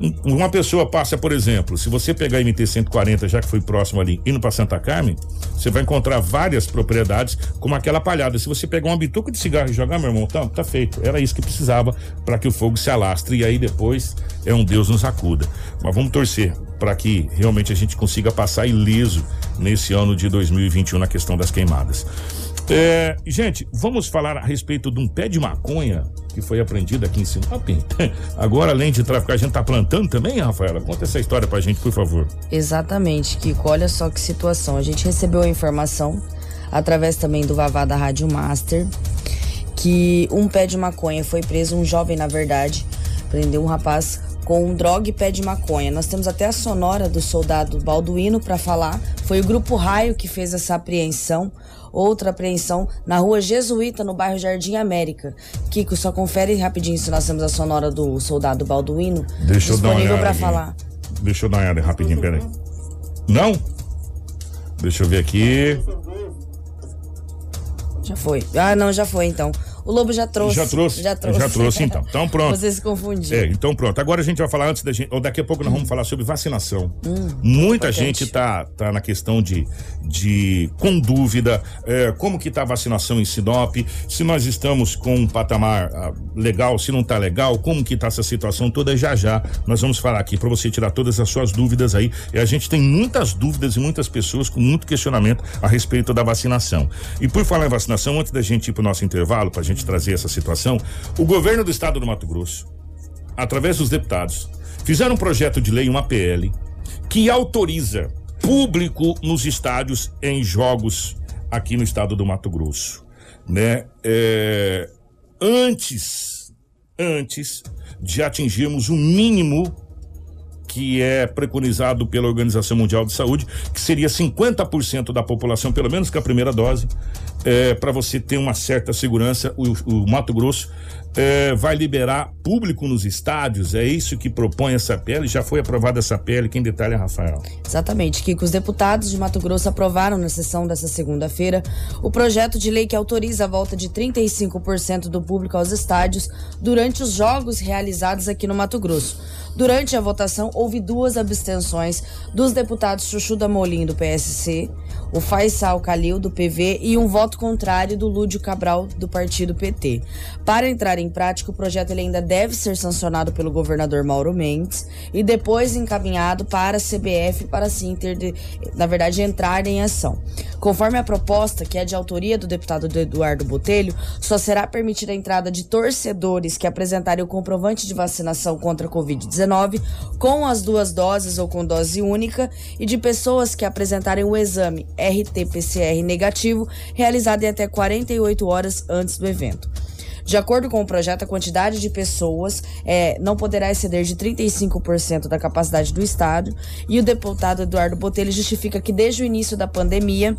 Um- Uma pessoa passa, por exemplo, se você pegar a MT 140, já que foi próximo ali, indo para Santa Carmen, você vai encontrar várias propriedades como aquela palhada. Se você pegar uma bituca de cigarro e jogar, meu irmão, tá, tá feito. Era isso que precisava para que o fogo se alastre e aí depois é um Deus nos acuda. Mas vamos torcer para que realmente a gente consiga passar ileso nesse ano de 2021 na questão das queimadas. É, gente, vamos falar a respeito de um pé de maconha que foi apreendido aqui em Sinop. *laughs* Agora, além de traficar, a gente tá plantando também, Rafaela? Conta essa história pra gente, por favor. Exatamente, Kiko. Olha só que situação. A gente recebeu a informação, através também do Vavá da Rádio Master, que um pé de maconha foi preso, um jovem, na verdade, prendeu um rapaz com um droga e pé de maconha. Nós temos até a sonora do soldado Balduino para falar. Foi o Grupo Raio que fez essa apreensão. Outra apreensão na rua Jesuíta, no bairro Jardim América. Kiko, só confere rapidinho se nós temos a sonora do soldado Balduino Deixa eu dar uma disponível olhada. para falar. Deixa eu dar uma olhada rapidinho, peraí. Não? Deixa eu ver aqui. Já foi. Ah, não, já foi então. O Lobo já trouxe. Já trouxe? Já trouxe. Já trouxe, então. Então, *laughs* pronto. Você se confundiu. É, então pronto. Agora a gente vai falar antes da gente, ou daqui a pouco nós vamos falar sobre vacinação. Hum, Muita importante. gente tá, tá na questão de, de com dúvida, é, como que tá a vacinação em Sinop, se nós estamos com um patamar ah, legal, se não tá legal, como que tá essa situação toda, já já nós vamos falar aqui para você tirar todas as suas dúvidas aí. E a gente tem muitas dúvidas e muitas pessoas com muito questionamento a respeito da vacinação. E por falar em vacinação, antes da gente ir pro nosso intervalo, pra gente trazer essa situação, o governo do estado do Mato Grosso, através dos deputados, fizeram um projeto de lei, uma PL, que autoriza público nos estádios em jogos aqui no estado do Mato Grosso, né? É, antes, antes de atingirmos o mínimo que é preconizado pela Organização Mundial de Saúde, que seria 50% da população, pelo menos com a primeira dose, para você ter uma certa segurança. O, o Mato Grosso é, vai liberar público nos estádios, é isso que propõe essa PL. Já foi aprovada essa PL, quem detalha é Rafael. Exatamente, Kiko. Os deputados de Mato Grosso aprovaram na sessão dessa segunda-feira o projeto de lei que autoriza a volta de 35% do público aos estádios durante os jogos realizados aqui no Mato Grosso. Durante a votação, houve duas abstenções dos deputados Chuchu da Molim, do PSC, o Faisal Calil, do PV, e um voto contrário do Lúdio Cabral, do partido PT. Para entrar em prática, o projeto ele ainda deve ser sancionado pelo governador Mauro Mendes e depois encaminhado para a CBF para assim ter, de, na verdade, entrar em ação. Conforme a proposta, que é de autoria do deputado Eduardo Botelho, só será permitida a entrada de torcedores que apresentarem o comprovante de vacinação contra a Covid-19 com as duas doses ou com dose única e de pessoas que apresentarem o exame RT-PCR negativo, realizado em até 48 horas antes do evento. De acordo com o projeto, a quantidade de pessoas é, não poderá exceder de 35% da capacidade do estádio. E o deputado Eduardo Botelho justifica que desde o início da pandemia,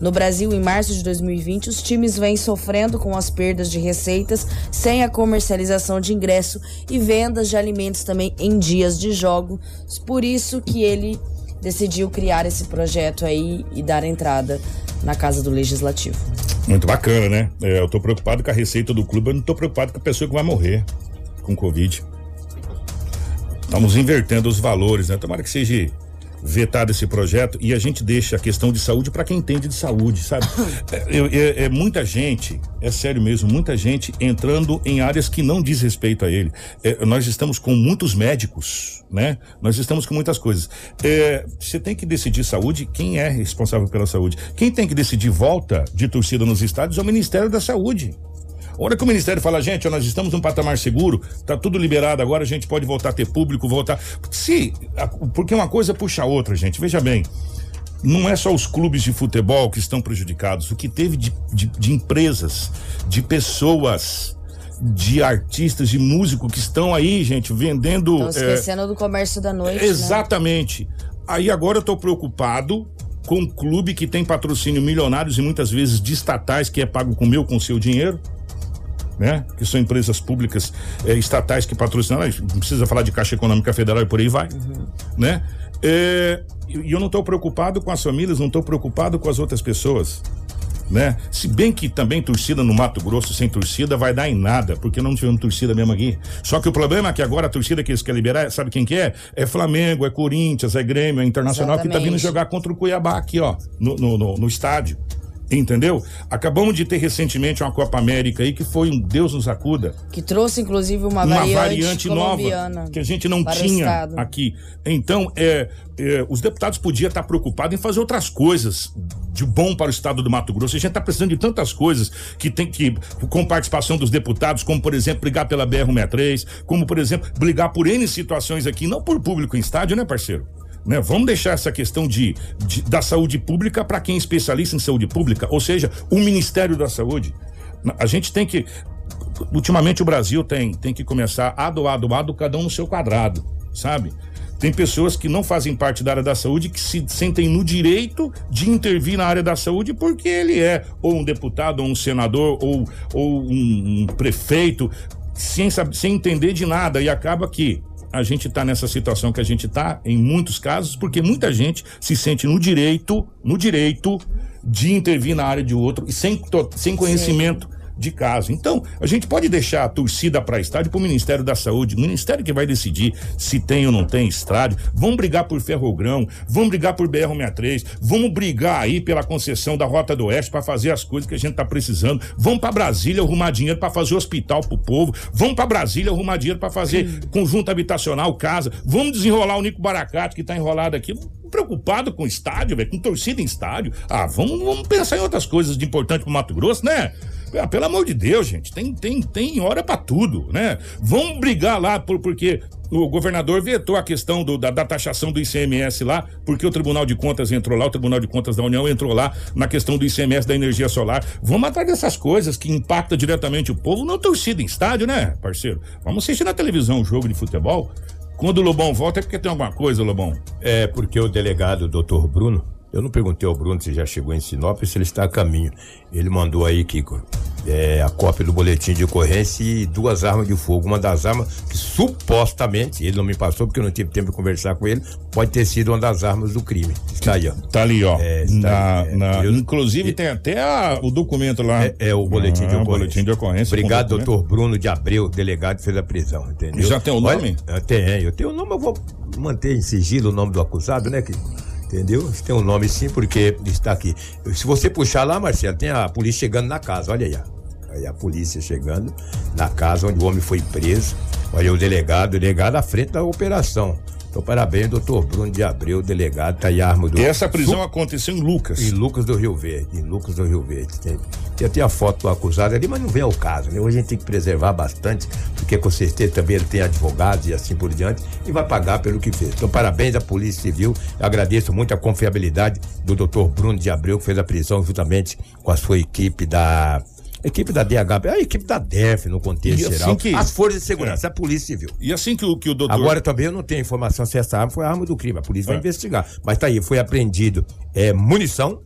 no Brasil, em março de 2020, os times vêm sofrendo com as perdas de receitas sem a comercialização de ingresso e vendas de alimentos também em dias de jogos. Por isso que ele decidiu criar esse projeto aí e dar entrada na Casa do Legislativo. Muito bacana, né? É, eu tô preocupado com a receita do clube, eu não tô preocupado com a pessoa que vai morrer com Covid. Estamos invertendo os valores, né? Tomara que seja vetado esse projeto e a gente deixa a questão de saúde para quem entende de saúde, sabe? É, é, é, muita gente, é sério mesmo, muita gente entrando em áreas que não diz respeito a ele. É, nós estamos com muitos médicos, né? Nós estamos com muitas coisas. É, você tem que decidir saúde, quem é responsável pela saúde? Quem tem que decidir volta de torcida nos estádios é o Ministério da Saúde. Hora que o Ministério fala, gente, nós estamos num patamar seguro, tá tudo liberado agora, a gente pode voltar a ter público, voltar. Se. Porque uma coisa puxa a outra, gente. Veja bem. Não é só os clubes de futebol que estão prejudicados. O que teve de, de, de empresas, de pessoas, de artistas, de músicos que estão aí, gente, vendendo. Estão esquecendo é, do comércio da noite. Né? Exatamente. Né? Aí agora eu tô preocupado com um clube que tem patrocínio milionários e muitas vezes de estatais, que é pago com o meu, com o seu dinheiro né? Que são empresas públicas é, estatais que patrocinam, não precisa falar de Caixa Econômica Federal e por aí vai, uhum. né? É, e eu não estou preocupado com as famílias, não estou preocupado com as outras pessoas, né? Se bem que também torcida no Mato Grosso sem torcida vai dar em nada, porque não tivemos torcida mesmo aqui. Só que o problema é que agora a torcida que eles querem liberar, sabe quem que é? É Flamengo, é Corinthians, é Grêmio, é Internacional Exatamente. que tá vindo jogar contra o Cuiabá aqui, ó, no, no, no, no estádio. Entendeu? Acabamos de ter recentemente uma Copa América aí que foi um Deus nos acuda. Que trouxe inclusive uma, uma variante, variante nova que a gente não tinha aqui. Então, é, é, os deputados podiam estar preocupados em fazer outras coisas de bom para o estado do Mato Grosso. A gente está precisando de tantas coisas que tem que, com participação dos deputados, como por exemplo, brigar pela BR-63, como por exemplo, brigar por N situações aqui, não por público em estádio, né, parceiro? Né? Vamos deixar essa questão de, de da saúde pública para quem é especialista em saúde pública, ou seja, o Ministério da Saúde. A gente tem que. Ultimamente o Brasil tem, tem que começar a doar, doar, cada um no seu quadrado, sabe? Tem pessoas que não fazem parte da área da saúde que se sentem no direito de intervir na área da saúde porque ele é ou um deputado, ou um senador, ou, ou um, um prefeito, sem, sem entender de nada e acaba que a gente está nessa situação que a gente está, em muitos casos, porque muita gente se sente no direito, no direito de intervir na área de outro e sem, sem conhecimento. De caso. Então, a gente pode deixar a torcida para estádio para o Ministério da Saúde, o Ministério que vai decidir se tem ou não tem estádio. Vamos brigar por Ferrogrão, vamos brigar por BR-63, vamos brigar aí pela concessão da Rota do Oeste para fazer as coisas que a gente está precisando. Vamos para Brasília arrumar dinheiro para fazer hospital para o povo. Vamos para Brasília arrumar dinheiro para fazer conjunto habitacional, casa. Vamos desenrolar o Nico Baracato que está enrolado aqui preocupado com estádio, com torcida em estádio. Ah, vamos, vamos pensar em outras coisas de importante pro Mato Grosso, né? Ah, pelo amor de Deus, gente, tem, tem, tem hora para tudo, né? Vamos brigar lá por, porque o governador vetou a questão do, da, da, taxação do ICMS lá, porque o Tribunal de Contas entrou lá, o Tribunal de Contas da União entrou lá na questão do ICMS da energia solar. Vamos atrás dessas coisas que impactam diretamente o povo, não torcida em estádio, né, parceiro? Vamos assistir na televisão um jogo de futebol. Quando o Lobão volta é porque tem alguma coisa, Lobão. É porque o delegado, doutor Bruno, eu não perguntei ao Bruno se já chegou em Sinop se ele está a caminho. Ele mandou aí, Kiko, é, a cópia do boletim de ocorrência e duas armas de fogo. Uma das armas que supostamente, ele não me passou porque eu não tive tempo de conversar com ele, pode ter sido uma das armas do crime. Está aí, ó. Tá ali, ó. É, na, aí, é, na, eu, inclusive tem até a, o documento lá. É, é o boletim, ah, de ocorrência. boletim de ocorrência. Obrigado, doutor Bruno de Abreu, delegado que fez a prisão, entendeu? Já tem o nome? Olha, tem, eu tenho o nome, eu vou manter em sigilo o nome do acusado, né, que entendeu? Tem um nome sim, porque está aqui. Se você puxar lá, Marcelo, tem a polícia chegando na casa, olha aí. Aí a polícia chegando na casa onde o homem foi preso. Olha o delegado, o delegado à frente da operação. Então, parabéns, doutor Bruno de Abreu, delegado, tá a arma do. Essa prisão aconteceu em Lucas. Em Lucas do Rio Verde. Em Lucas do Rio Verde. Tem, tem até a foto do acusado ali, mas não vem ao caso, né? Hoje a gente tem que preservar bastante, porque com certeza também ele tem advogados e assim por diante, e vai pagar pelo que fez. Então, parabéns à Polícia Civil. Eu agradeço muito a confiabilidade do doutor Bruno de Abreu, que fez a prisão juntamente com a sua equipe da equipe da DH, a equipe da DEF no contexto E assim geral, que- as forças de segurança, a Polícia Civil. E assim que o, que o doutor. Agora também eu não tenho informação se essa arma foi a arma do crime, a polícia vai É. investigar. Mas tá aí, foi apreendido é, munição,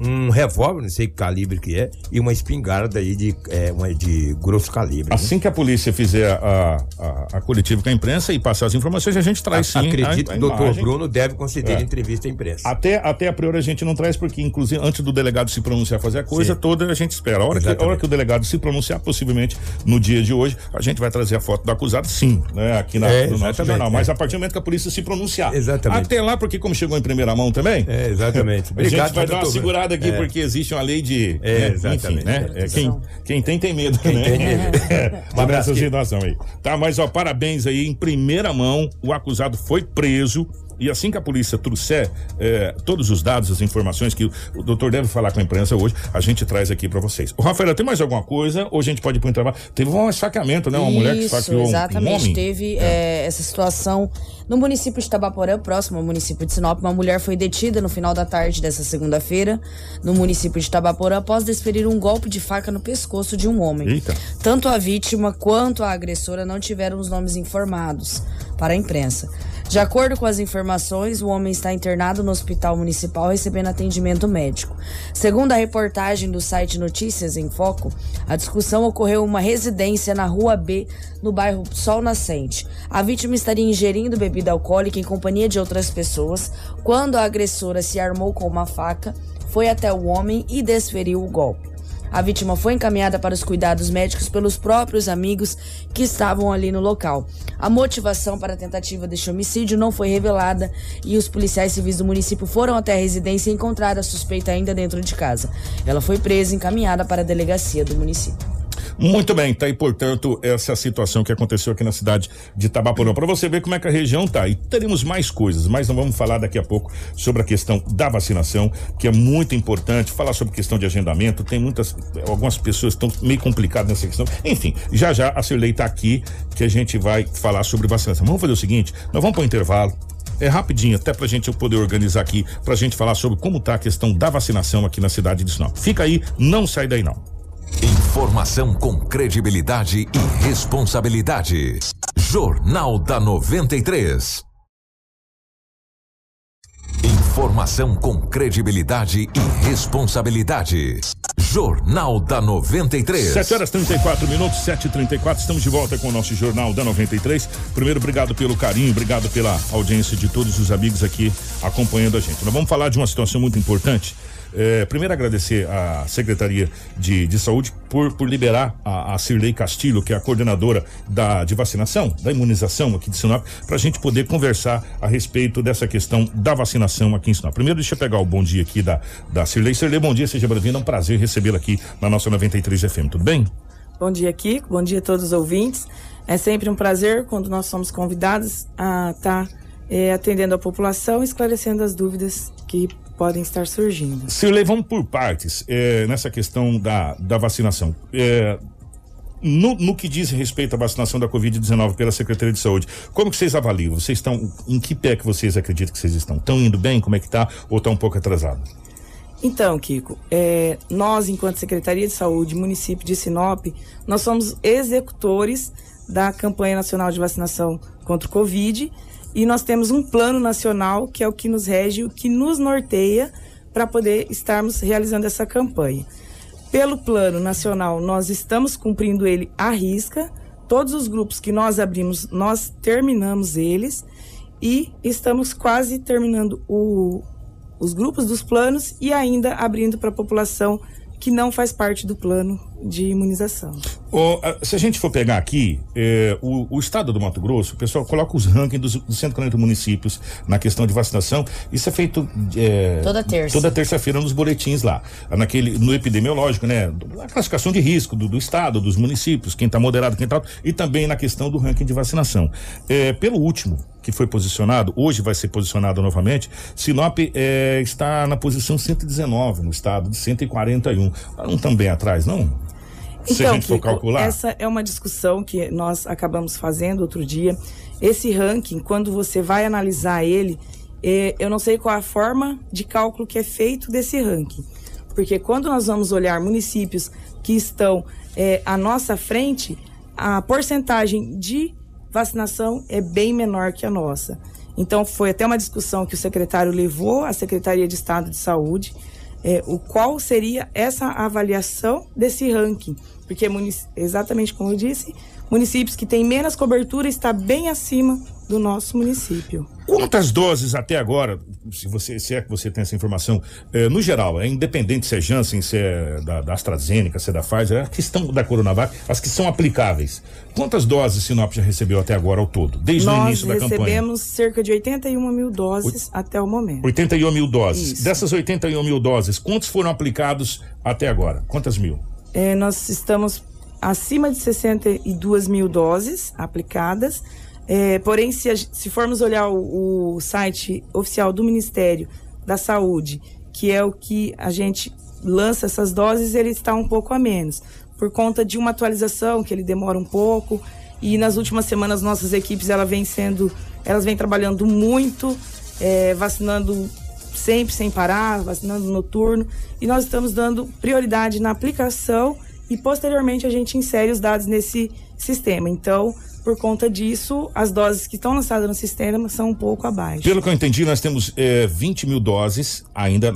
um revólver, não sei que calibre que é, e uma espingarda aí de, é, uma de grosso calibre. né? Assim que a polícia fizer a, a, a coletiva com a imprensa e passar as informações, a gente traz sim. Acredito a- que o a doutor. Bruno deve conceder É. entrevista à imprensa. Até, até a priori a gente não traz, porque, inclusive, antes do delegado se pronunciar fazer a coisa Sim. toda, a gente espera. A hora, que, a hora que o delegado se pronunciar, possivelmente no dia de hoje, a gente vai trazer a foto do acusado, sim, né? Aqui na, É, no nosso jornal. Mas é. a partir do momento que a polícia se pronunciar. Exatamente. Até lá, porque como chegou em primeira mão também. É, exatamente. *laughs* a Obrigado, gente vai dar uma doutor Segurada aqui, É. porque existe uma lei de. É, né, exatamente. Enfim, né? É, quem, quem tem, tem medo, Quem né? tem, medo. *laughs* É, Um abraço, situação aí. Tá, mas ó, parabéns aí. Em primeira mão, o acusado foi preso. E assim que a polícia trouxer é, todos os dados, as informações que o, doutor deve falar com a imprensa hoje, a gente traz aqui pra vocês. O Rafael, tem mais alguma coisa? Ou a gente pode ir pro trabalho? Teve um esfaqueamento, né? Uma mulher que Isso, esfaqueou um- um exatamente. homem. Teve é, essa situação no município de Tabaporã, próximo ao município de Sinop. Uma mulher foi detida no final da tarde dessa segunda-feira no município de Tabaporã após desferir um golpe de faca no pescoço de um homem. Eita. Tanto a vítima quanto a agressora não tiveram os nomes informados para a imprensa. De acordo com as informações, o homem está internado no hospital municipal recebendo atendimento médico. Segundo a reportagem do site Notícias em Foco, a discussão ocorreu em uma residência na Rua B, no bairro Sol Nascente. A vítima estaria ingerindo bebida alcoólica em companhia de outras pessoas quando a agressora se armou com uma faca, foi até o homem e desferiu o golpe. A vítima foi encaminhada para os cuidados médicos pelos próprios amigos que estavam ali no local. A motivação para a tentativa deste homicídio não foi revelada e os policiais civis do município foram até a residência e encontraram a suspeita ainda dentro de casa. Ela foi presa e encaminhada para a delegacia do município. Muito bem, tá aí, portanto, essa situação que aconteceu aqui na cidade de Tabaporã. Para você ver como é que a região tá. E teremos mais coisas, mas não vamos falar daqui a pouco sobre a questão da vacinação, que é muito importante. Falar sobre questão de agendamento. Tem muitas, algumas pessoas estão meio complicadas nessa questão. Enfim, já já a Cirlei tá aqui, que a gente vai falar sobre vacinação. Vamos fazer o seguinte: nós vamos para o intervalo. É rapidinho, até pra gente poder organizar aqui, pra gente falar sobre como tá a questão da vacinação aqui na cidade de Sinop. Fica aí, não sai daí não. Informação com credibilidade e responsabilidade. Jornal da 93. Informação com credibilidade e responsabilidade. Jornal da 93. 7 horas 34 minutos, 7 e 34 Estamos de volta com o nosso Jornal da 93. Primeiro, obrigado pelo carinho, obrigado pela audiência de todos os amigos aqui acompanhando a gente. Nós vamos falar de uma situação muito importante. É, primeiro, agradecer à Secretaria de, de Saúde por, por liberar a, a Cirlei Castilho, que é a coordenadora da, de vacinação, da imunização aqui de Sinop, para a gente poder conversar a respeito dessa questão da vacinação aqui em Sinop. Primeiro, deixa eu pegar o bom dia aqui da, da Cirlei. Cirlei, bom dia, seja bem-vindo. É um prazer recebê-la aqui na nossa 93 FM. Tudo bem? Bom dia, Kiko. Bom dia a todos os ouvintes. É sempre um prazer quando nós somos convidados a estar eh, atendendo a população esclarecendo as dúvidas que podem estar surgindo. Cirlei, vamos por partes é, nessa questão da, da vacinação. É, no, no que diz respeito à vacinação da Covid-19 pela Secretaria de Saúde, como que vocês avaliam? Vocês estão, em que pé que vocês acreditam que vocês estão? Estão indo bem? Como é que tá? Ou está um pouco atrasado? Então, Kiko, eh, nós, enquanto Secretaria de Saúde, município de Sinop, nós somos executores da campanha nacional de vacinação contra o Covid e nós temos um plano nacional que é o que nos rege, o que nos norteia para poder estarmos realizando essa campanha. Pelo plano nacional, nós estamos cumprindo ele à risca. Todos os grupos que nós abrimos, nós terminamos eles e estamos quase terminando o, os grupos dos planos e ainda abrindo para a população que não faz parte do plano de imunização. A- se a gente for pegar aqui, é, o, o estado do Mato Grosso, o pessoal coloca os rankings dos, dos 140 municípios na questão de vacinação. Isso é feito é, Toda terça. Toda terça-feira nos boletins lá, naquele, no epidemiológico, né? A classificação de risco do, do estado, dos municípios, quem está moderado, quem está alto, e também na questão do ranking de vacinação. É, pelo último que foi posicionado, hoje vai ser posicionado novamente, Sinop está na posição 119 no estado, de 141. Tá Não tão bem atrás, não? Se a gente for Kiko, calcular. essa é uma discussão que nós acabamos fazendo outro dia. Esse ranking, quando você vai analisar ele, eh, eu não sei qual a forma de cálculo que é feito desse ranking. Porque quando nós vamos olhar municípios que estão eh, à nossa frente, a porcentagem de vacinação é bem menor que a nossa. Então, foi até uma discussão que o secretário levou à Secretaria de Estado de Saúde, é, o qual seria essa avaliação desse ranking. Porque, munic- exatamente como eu disse, municípios que têm menos cobertura está bem acima do nosso município. Quantas doses até agora, se, você, se é que você tem essa informação, eh, no geral, é independente se é Janssen, se é da, da AstraZeneca, se é da Pfizer, a questão da Coronavac, as que são aplicáveis. Quantas doses Sinop já recebeu até agora ao todo, desde o Nós início da campanha? recebemos cerca de 81 mil doses até o momento. 81 mil doses. Dessas 81 mil doses, quantos foram aplicados até agora? Quantas mil? É, nós estamos acima de 62 mil doses aplicadas. É, porém, se, se formos olhar o, o site oficial do Ministério da Saúde, que é o que a gente lança essas doses, ele está um pouco a menos, por conta de uma atualização que ele demora um pouco. E nas últimas semanas nossas equipes ela vem sendo, elas vêm trabalhando muito, é, vacinando sempre sem parar, vacinando noturno, e nós estamos dando prioridade na aplicação e posteriormente a gente insere os dados nesse sistema. Então, por conta disso, as doses que estão lançadas no sistema são um pouco abaixo. Pelo que eu entendi, nós temos eh, 20 mil doses ainda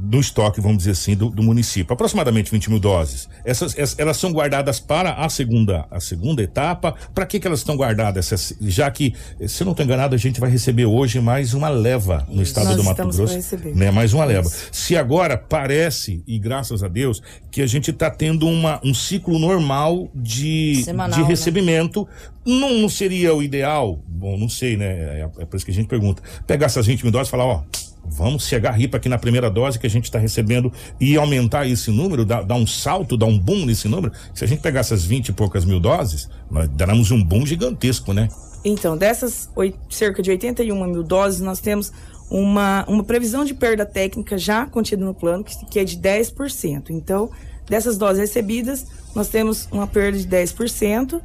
no estoque, vamos dizer assim, do, do município. Aproximadamente 20 mil doses. Essas, ess- elas são guardadas para a segunda, a segunda etapa. Para que, que elas estão guardadas? Essas- já que, se eu não estou enganado, a gente vai receber hoje mais uma leva no estado Nós do Mato Grosso. Né? Mais uma leva. Se agora parece, e graças a Deus, que a gente está tendo uma, um ciclo normal de, Semanal, de né? Não, não seria o ideal? Bom, não sei, né? É, é por isso que a gente pergunta. Pegar essas 20 mil doses e falar, ó, vamos se agarripa aqui na primeira dose que a gente está recebendo e aumentar esse número, dar, dar um salto, dar um boom nesse número. Se a gente pegar essas 20 e poucas mil doses, nós daremos um boom gigantesco, né? Então, dessas oi- cerca de 81 mil doses, nós temos uma, uma previsão de perda técnica já contida no plano, que, que é de 10%. Então, dessas doses recebidas, nós temos uma perda de 10%.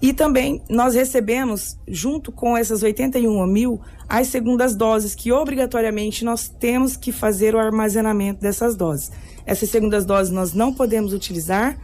E também nós recebemos, junto com essas 81 mil, as segundas doses, que obrigatoriamente nós temos que fazer o armazenamento dessas doses. Essas segundas doses nós não podemos utilizar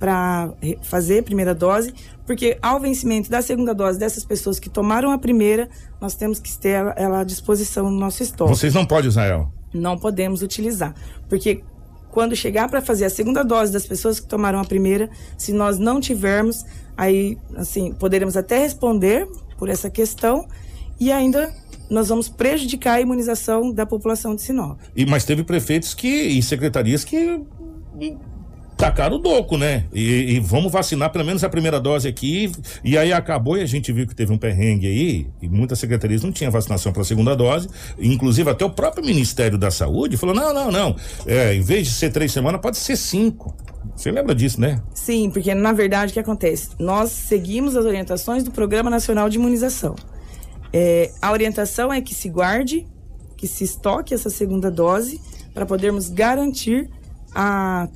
para fazer primeira dose, porque ao vencimento da segunda dose dessas pessoas que tomaram a primeira, nós temos que ter ela, ela à disposição no nosso estoque. Vocês não podem usar ela. Não podemos utilizar, porque quando chegar para fazer a segunda dose das pessoas que tomaram a primeira, se nós não tivermos, aí assim poderemos até responder por essa questão e ainda nós vamos prejudicar a imunização da população de Sinop. E, mas teve prefeitos que, e secretarias que tacaram o doco, né? E, e vamos vacinar pelo menos a primeira dose aqui. E aí acabou e a gente viu que teve um perrengue aí, e muitas secretarias não tinham vacinação para a segunda dose. Inclusive, até o próprio Ministério da Saúde falou: não, não, não. É, em vez de ser três semanas, pode ser cinco. Você lembra disso, né? Sim, porque na verdade o que acontece? Nós seguimos as orientações do Programa Nacional de Imunização. É, a orientação é que se guarde, que se estoque essa segunda dose para podermos garantir a,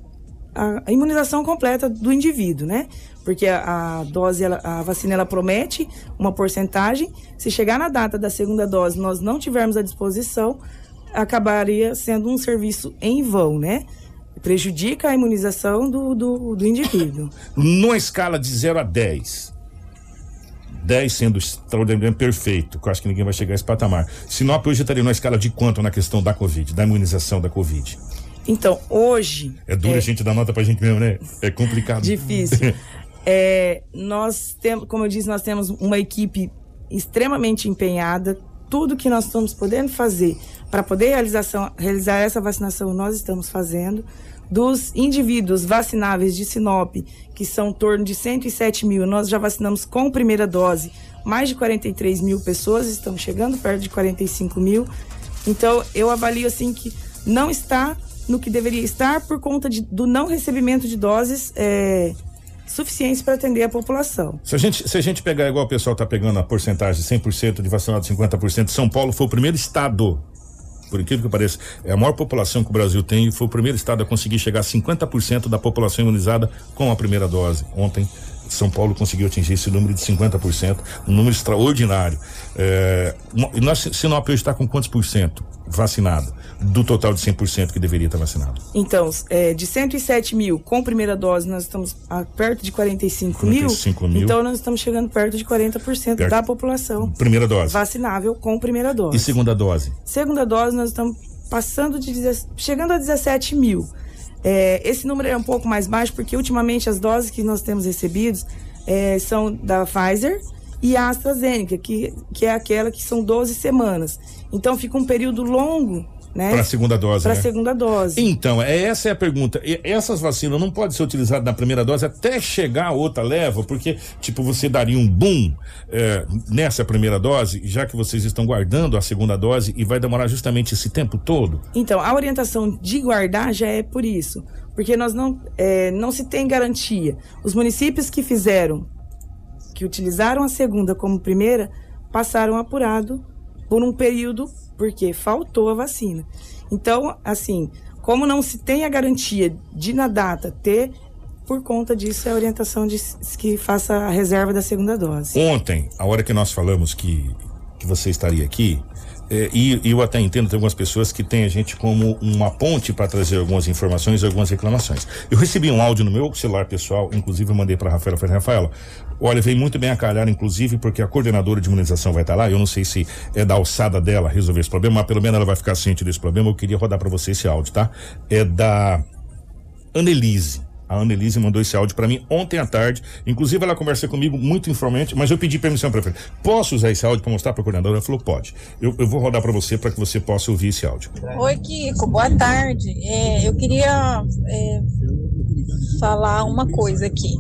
a, imunização completa do indivíduo, né? Porque a, a dose, ela- a vacina, ela promete uma porcentagem. Se chegar na data da segunda dose nós não tivermos à disposição, acabaria sendo um serviço em vão, né? Prejudica a imunização do, do, do indivíduo. Numa escala de 0 a 10, 10 sendo extraordinariamente perfeito, que eu acho que ninguém vai chegar a esse patamar. Sinop hoje estaria numa escala de quanto na questão da Covid, da imunização da Covid? Então, hoje. É duro a gente dar nota pra gente mesmo, né? É complicado. Difícil. *laughs* É, nós temos, como eu disse, nós temos uma equipe extremamente empenhada. Tudo que nós estamos podendo fazer para poder realização, realizar essa vacinação, nós estamos fazendo. Dos indivíduos vacináveis de Sinop, que são em torno de 107 mil, nós já vacinamos com primeira dose mais de 43 mil pessoas, estamos chegando perto de 45 mil. Então, eu avalio assim que não está no que deveria estar por conta de, do não recebimento de doses é, suficientes para atender a população. Se a gente, se a gente pegar igual o pessoal está pegando a porcentagem 100% de vacinado, 50%, São Paulo foi o primeiro estado por incrível que pareça, é a maior população que o Brasil tem e foi o primeiro estado a conseguir chegar a 50% da população imunizada com a primeira dose. Ontem, São Paulo conseguiu atingir esse número de 50%, um número extraordinário. É, nós, Sinop hoje está com quantos por cento vacinado do total de 100% que deveria estar vacinado? Então, é, de 107 mil com primeira dose, nós estamos a, perto de 45, 45 mil, mil. Então, nós estamos chegando perto de 40% perto. da população. Primeira dose. Vacinável com primeira dose. E segunda dose? Segunda dose, nós estamos passando de. chegando a 17 mil. É, esse número é um pouco mais baixo porque ultimamente as doses que nós temos recebidos é, são da Pfizer e AstraZeneca, que, que é aquela que são 12 semanas. Então fica um período longo né? Para a segunda dose. Para a né? segunda dose. Então, é, essa é a pergunta. Essas vacinas não podem ser utilizadas na primeira dose até chegar a outra leva, porque, tipo, você daria um boom é, nessa primeira dose, já que vocês estão guardando a segunda dose e vai demorar justamente esse tempo todo? Então, a orientação de guardar já é por isso. Porque nós não, é, não se tem garantia. Os municípios que fizeram, que utilizaram a segunda como primeira, passaram apurado por um período porque faltou a vacina. Então, assim, como não se tem a garantia de na data ter, por conta disso é a orientação de que faça a reserva da segunda dose. Ontem, a hora que nós falamos que, que você estaria aqui, é, e, eu até entendo, tem algumas pessoas que têm a gente como uma ponte para trazer algumas informações e algumas reclamações. Eu recebi um áudio no meu celular pessoal, inclusive eu mandei para Rafaela, Rafaela, olha, vem muito bem a calhar, inclusive, porque a coordenadora de imunização vai estar tá lá, eu não sei se é da alçada dela resolver esse problema, mas pelo menos ela vai ficar ciente desse problema, eu queria rodar para você esse áudio, tá? É da Annelise. A Annelise mandou esse áudio para mim ontem à tarde. Inclusive, ela conversou comigo muito informalmente, mas eu pedi permissão para ela. Posso usar esse áudio para mostrar para a coordenadora? Ela falou: pode. Eu, eu vou rodar para você para que você possa ouvir esse áudio. Oi, Kiko. Boa tarde. É, eu queria é, falar uma coisa aqui.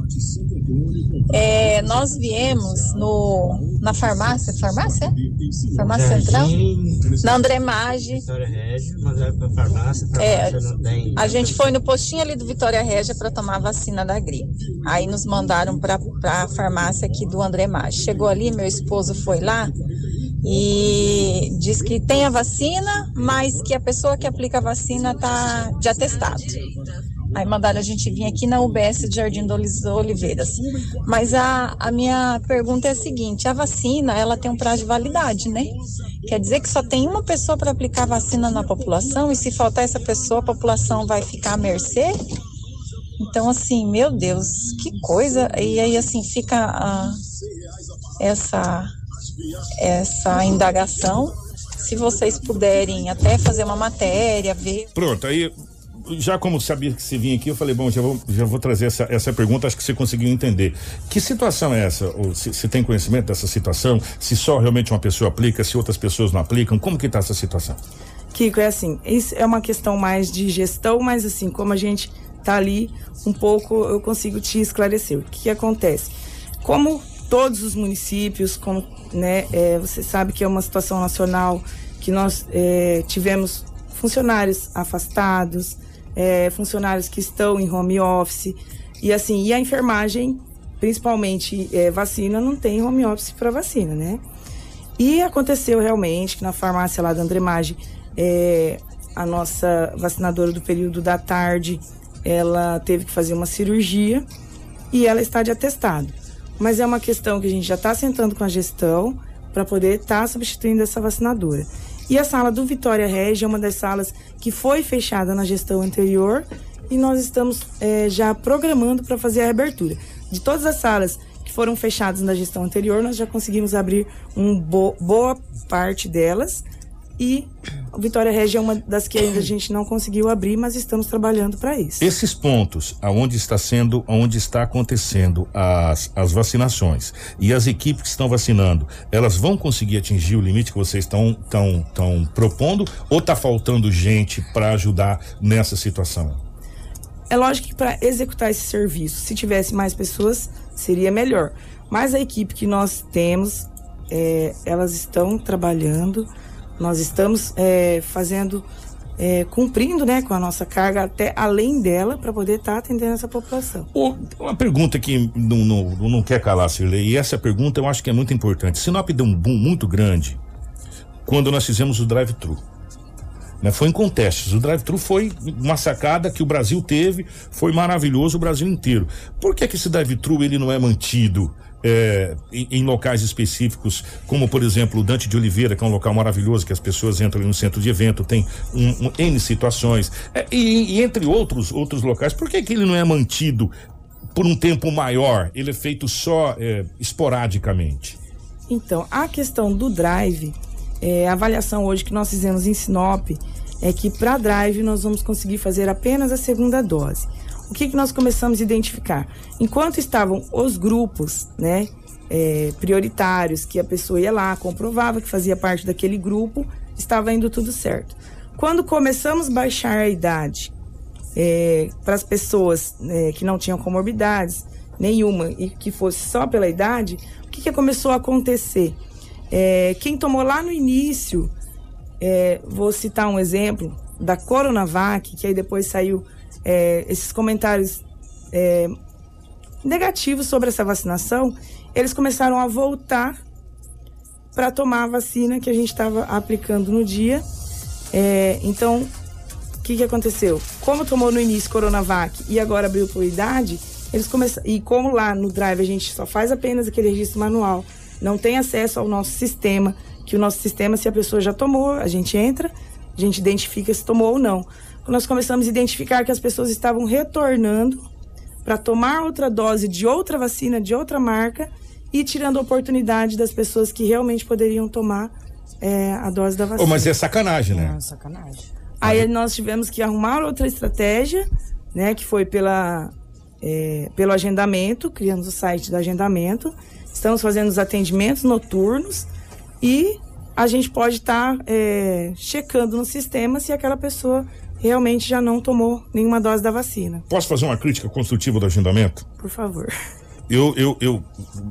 É, nós viemos no, na farmácia, farmácia? Farmácia Central? Na André Maggi. Vitória Régia, mandaram para farmácia, farmácia é, não tem. A gente foi no postinho ali do Vitória Régia para tomar a vacina da gripe. Aí nos mandaram para a farmácia aqui do André Maggi. Chegou ali, meu esposo foi lá e diz que tem a vacina, mas que a pessoa que aplica a vacina tá de atestado. Aí mandaram a gente vir aqui na UBS de Jardim das Oliveiras. Mas a, a minha pergunta é a seguinte: a vacina ela tem um prazo de validade, né? Quer dizer que só tem uma pessoa para aplicar vacina na população e se faltar essa pessoa, a população vai ficar à mercê? Então, assim, meu Deus, que coisa. E aí, assim, fica a, essa, essa indagação. Se vocês puderem até fazer uma matéria, ver. Pronto, aí já como sabia que você vinha aqui, eu falei, bom, já vou, já vou trazer essa, essa pergunta, acho que você conseguiu entender. Que situação é essa? Ou se, tem conhecimento dessa situação? Se só realmente uma pessoa aplica, se outras pessoas não aplicam? Como que está essa situação? Kiko, é assim, isso é uma questão mais de gestão, mas assim, como a gente está ali, um pouco eu consigo te esclarecer. O que, que acontece? Como todos os municípios, como né, é, você sabe que é uma situação nacional que nós é, tivemos funcionários afastados, é, funcionários que estão em home office. E assim, e a enfermagem, principalmente é, vacina, não tem home office para vacina, né? E aconteceu realmente que na farmácia lá da Andremage, é, a nossa vacinadora do período da tarde, ela teve que fazer uma cirurgia e ela está de atestado. Mas é uma questão que a gente já está sentando com a gestão para poder estar tá substituindo essa vacinadora. E a sala do Vitória Regia é uma das salas que foi fechada na gestão anterior e nós estamos é, já programando para fazer a reabertura. De todas as salas que foram fechadas na gestão anterior, nós já conseguimos abrir uma bo boa parte delas e a Vitória Regia é uma das que ainda a gente não conseguiu abrir, mas estamos trabalhando para isso. Esses pontos, aonde está sendo, aonde está acontecendo as, as vacinações e as equipes que estão vacinando, elas vão conseguir atingir o limite que vocês estão tão, tão propondo ou está faltando gente para ajudar nessa situação? É lógico que para executar esse serviço, se tivesse mais pessoas, seria melhor. Mas a equipe que nós temos, é, elas estão trabalhando, nós estamos é, fazendo, é, cumprindo né, com a nossa carga até além dela para poder estar tá atendendo essa população. uma pergunta que não, não, não quer calar, Cirlei, e essa pergunta eu acho que é muito importante. Sinop deu um boom muito grande quando nós fizemos o drive-thru. Né? Foi em contestes. O drive-thru foi uma sacada que o Brasil teve, foi maravilhoso o Brasil inteiro. Por que, que esse drive-thru ele não é mantido? É, em, em, locais específicos, como por exemplo o Dante de Oliveira, que é um local maravilhoso, que as pessoas entram no centro de evento, tem um, um N situações, é, e, e, entre outros outros locais, por que, que ele não é mantido por um tempo maior? Ele é feito só é, esporadicamente? Então, a questão do drive, é, a avaliação hoje que nós fizemos em Sinop é que para drive nós vamos conseguir fazer apenas a segunda dose. O que, que nós começamos a identificar? Enquanto estavam os grupos, né, é, prioritários, que a pessoa ia lá, comprovava que fazia parte daquele grupo, estava indo tudo certo. Quando começamos a baixar a idade é, para as pessoas é, que não tinham comorbidades nenhuma e que fosse só pela idade, o que, que começou a acontecer? É, quem tomou lá no início, é, vou citar um exemplo da Coronavac, que aí depois saiu é, esses comentários é, negativos sobre essa vacinação, eles começaram a voltar para tomar a vacina que a gente estava aplicando no dia. É, então, o que, que aconteceu? Como tomou no início Coronavac e agora abriu por idade, eles começaram. E como lá no Drive a gente só faz apenas aquele registro manual não tem acesso ao nosso sistema, que o nosso sistema, se a pessoa já tomou, a gente entra, a gente identifica se tomou ou não. Nós começamos a identificar que as pessoas estavam retornando para tomar outra dose de outra vacina, de outra marca, e tirando a oportunidade das pessoas que realmente poderiam tomar é, a dose da vacina. Oh, mas é sacanagem, né? É sacanagem. Aí nós tivemos que arrumar outra estratégia, né? Que foi pela, é, pelo agendamento, criamos o site do agendamento Estamos fazendo os atendimentos noturnos e a gente pode estar tá, é, checando no sistema se aquela pessoa realmente já não tomou nenhuma dose da vacina. Posso fazer uma crítica construtiva do agendamento? Por favor. Eu eu eu,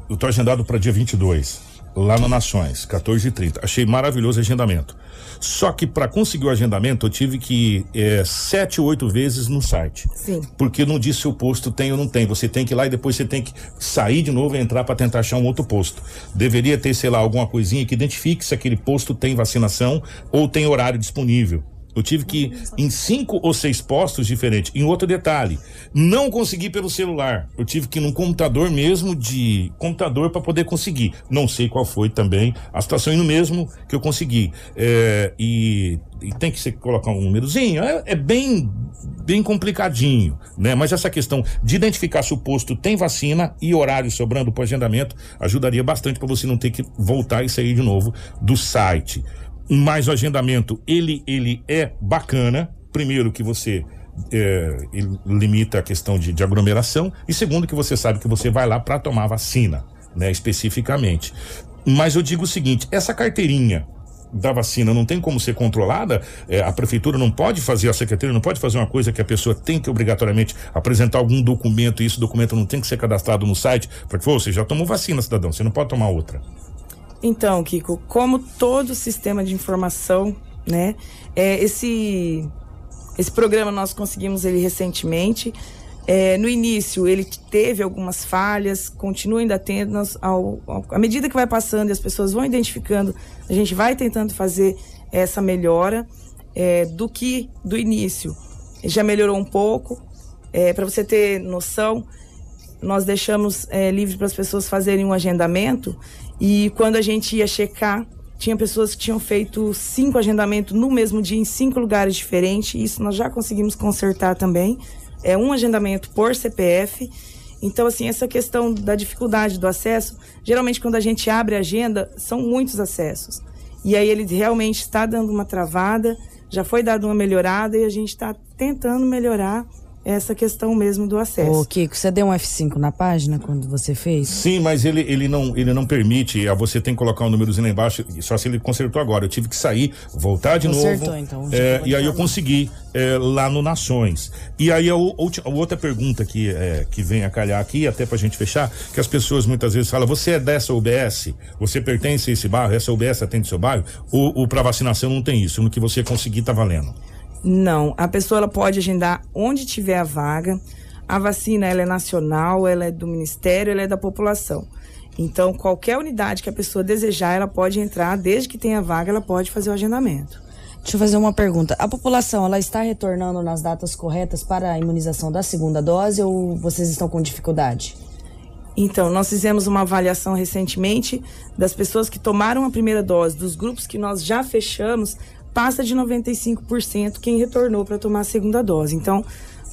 eu tô agendado para dia 22, lá no Nações, 14h30. Achei maravilhoso o agendamento. Só que para conseguir o agendamento, eu tive que ir é, sete ou oito vezes no site. Sim. Porque não disse se o posto tem ou não tem. Você tem que ir lá e depois você tem que sair de novo e entrar para tentar achar um outro posto. Deveria ter, sei lá, alguma coisinha que identifique se aquele posto tem vacinação ou tem horário disponível. Eu tive que ir em cinco ou seis postos diferentes. Em outro detalhe, não consegui pelo celular. Eu tive que ir num computador mesmo de computador para poder conseguir. Não sei qual foi também a situação e no mesmo que eu consegui. É, e, e, tem que ser, colocar um númerozinho. É, é, bem bem complicadinho, né? Mas essa questão de identificar se o posto tem vacina e horário sobrando para agendamento ajudaria bastante para você não ter que voltar e sair de novo do site mas o agendamento. Ele ele é bacana. Primeiro que você é, limita a questão de, de, aglomeração. E segundo que você sabe que você vai lá para tomar vacina né especificamente. Mas eu digo o seguinte essa carteirinha da vacina não tem como ser controlada, é, a prefeitura não pode fazer, a secretaria não pode fazer uma coisa que a pessoa tem que obrigatoriamente apresentar algum documento e esse documento não tem que ser cadastrado no site, porque você já tomou vacina, cidadão, você não pode tomar outra. Então, Kiko, como todo sistema de informação, né? É, esse, esse programa nós conseguimos ele recentemente. É, no início ele teve algumas falhas, continua ainda tendo. Nós, ao, ao, à medida que vai passando e as pessoas vão identificando, a gente vai tentando fazer essa melhora é, do que do início. Já melhorou um pouco. É, Para você ter noção, nós deixamos é, livre para as pessoas fazerem um agendamento e quando a gente ia checar, tinha pessoas que tinham feito cinco agendamentos no mesmo dia em cinco lugares diferentes. Isso nós já conseguimos consertar também. É um agendamento por CPF. Então, assim, essa questão da dificuldade do acesso, geralmente quando a gente abre a agenda, são muitos acessos. E aí ele realmente está dando uma travada, já foi dado uma melhorada e a gente está tentando melhorar essa questão mesmo do acesso. Ô, Kiko, você deu um F5 na página quando você fez? Sim, mas ele, ele, não, ele não permite, ah, você tem que colocar um númerozinho lá embaixo, só se ele consertou agora. Eu tive que sair, voltar de Consertou, novo. então, é, e aí eu consegui é, lá no Nações. E aí a, o- a outra pergunta que, é, que vem a calhar aqui, até pra gente fechar, que as pessoas muitas vezes falam, você é dessa UBS? Você pertence a esse bairro? Essa UBS atende seu bairro? Ou, ou pra vacinação não tem isso? No que você conseguir tá valendo? Não, a pessoa ela pode agendar onde tiver a vaga. A vacina ela é nacional, ela é do ministério, ela é da população. Então, qualquer unidade que a pessoa desejar, ela pode entrar, desde que tenha vaga, ela pode fazer o agendamento. Deixa eu fazer uma pergunta. A população, ela está retornando nas datas corretas para a imunização da segunda dose ou vocês estão com dificuldade? Então, nós fizemos uma avaliação recentemente das pessoas que tomaram a primeira dose, dos grupos que nós já fechamos, passa de 95% quem retornou para tomar a segunda dose. Então,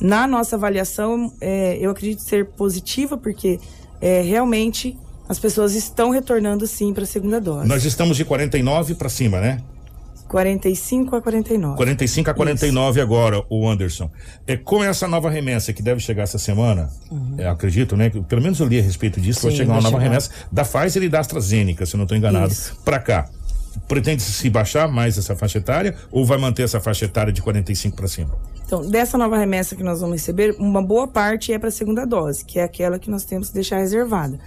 na nossa avaliação, é, eu acredito ser positiva, porque é, realmente as pessoas estão retornando sim para a segunda dose. Nós estamos de 49 pra cima, né? 45 a 49. 45 a 49 agora, o Anderson. É, com essa nova remessa que deve chegar essa semana, é, acredito, né? Pelo menos eu li a respeito disso, vai Sim, chegar uma vai nova chegar. remessa da Pfizer e da AstraZeneca, se eu não estou enganado, para cá. Pretende se baixar mais essa faixa etária ou vai manter essa faixa etária de 45 para cima? Então, dessa nova remessa que nós vamos receber, uma boa parte é para a segunda dose, que é aquela que nós temos que deixar reservada.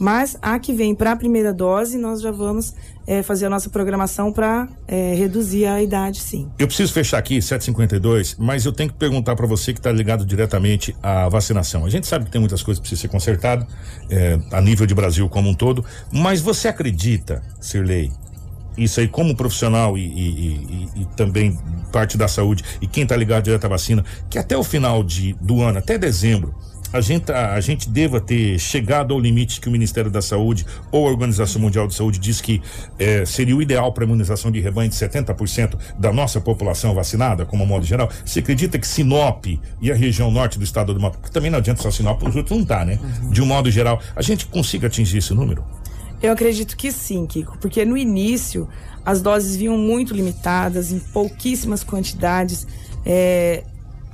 Mas a que vem para a primeira dose, nós já vamos eh, fazer a nossa programação para reduzir a idade, sim. Eu preciso fechar aqui, 752, mas eu tenho que perguntar para você que está ligado diretamente à vacinação. A gente sabe que tem muitas coisas que precisam ser consertadas, é, a nível de Brasil como um todo, mas você acredita, Sirley, isso aí como profissional e, e- e- e também parte da saúde, e quem está ligado direto à vacina, que até o final de, do ano, até dezembro, a gente, a, a gente deva ter chegado ao limite que o Ministério da Saúde ou a Organização Mundial de Saúde diz que eh, seria o ideal para a imunização de rebanho de 70% da nossa população vacinada, como modo geral. Você acredita que Sinop e a região norte do estado do Mato, porque também não adianta só Sinop, os outros não tá, né? De um modo geral, a gente consiga atingir esse número? Eu acredito que sim, Kiko, porque no início as doses vinham muito limitadas, em pouquíssimas quantidades, é,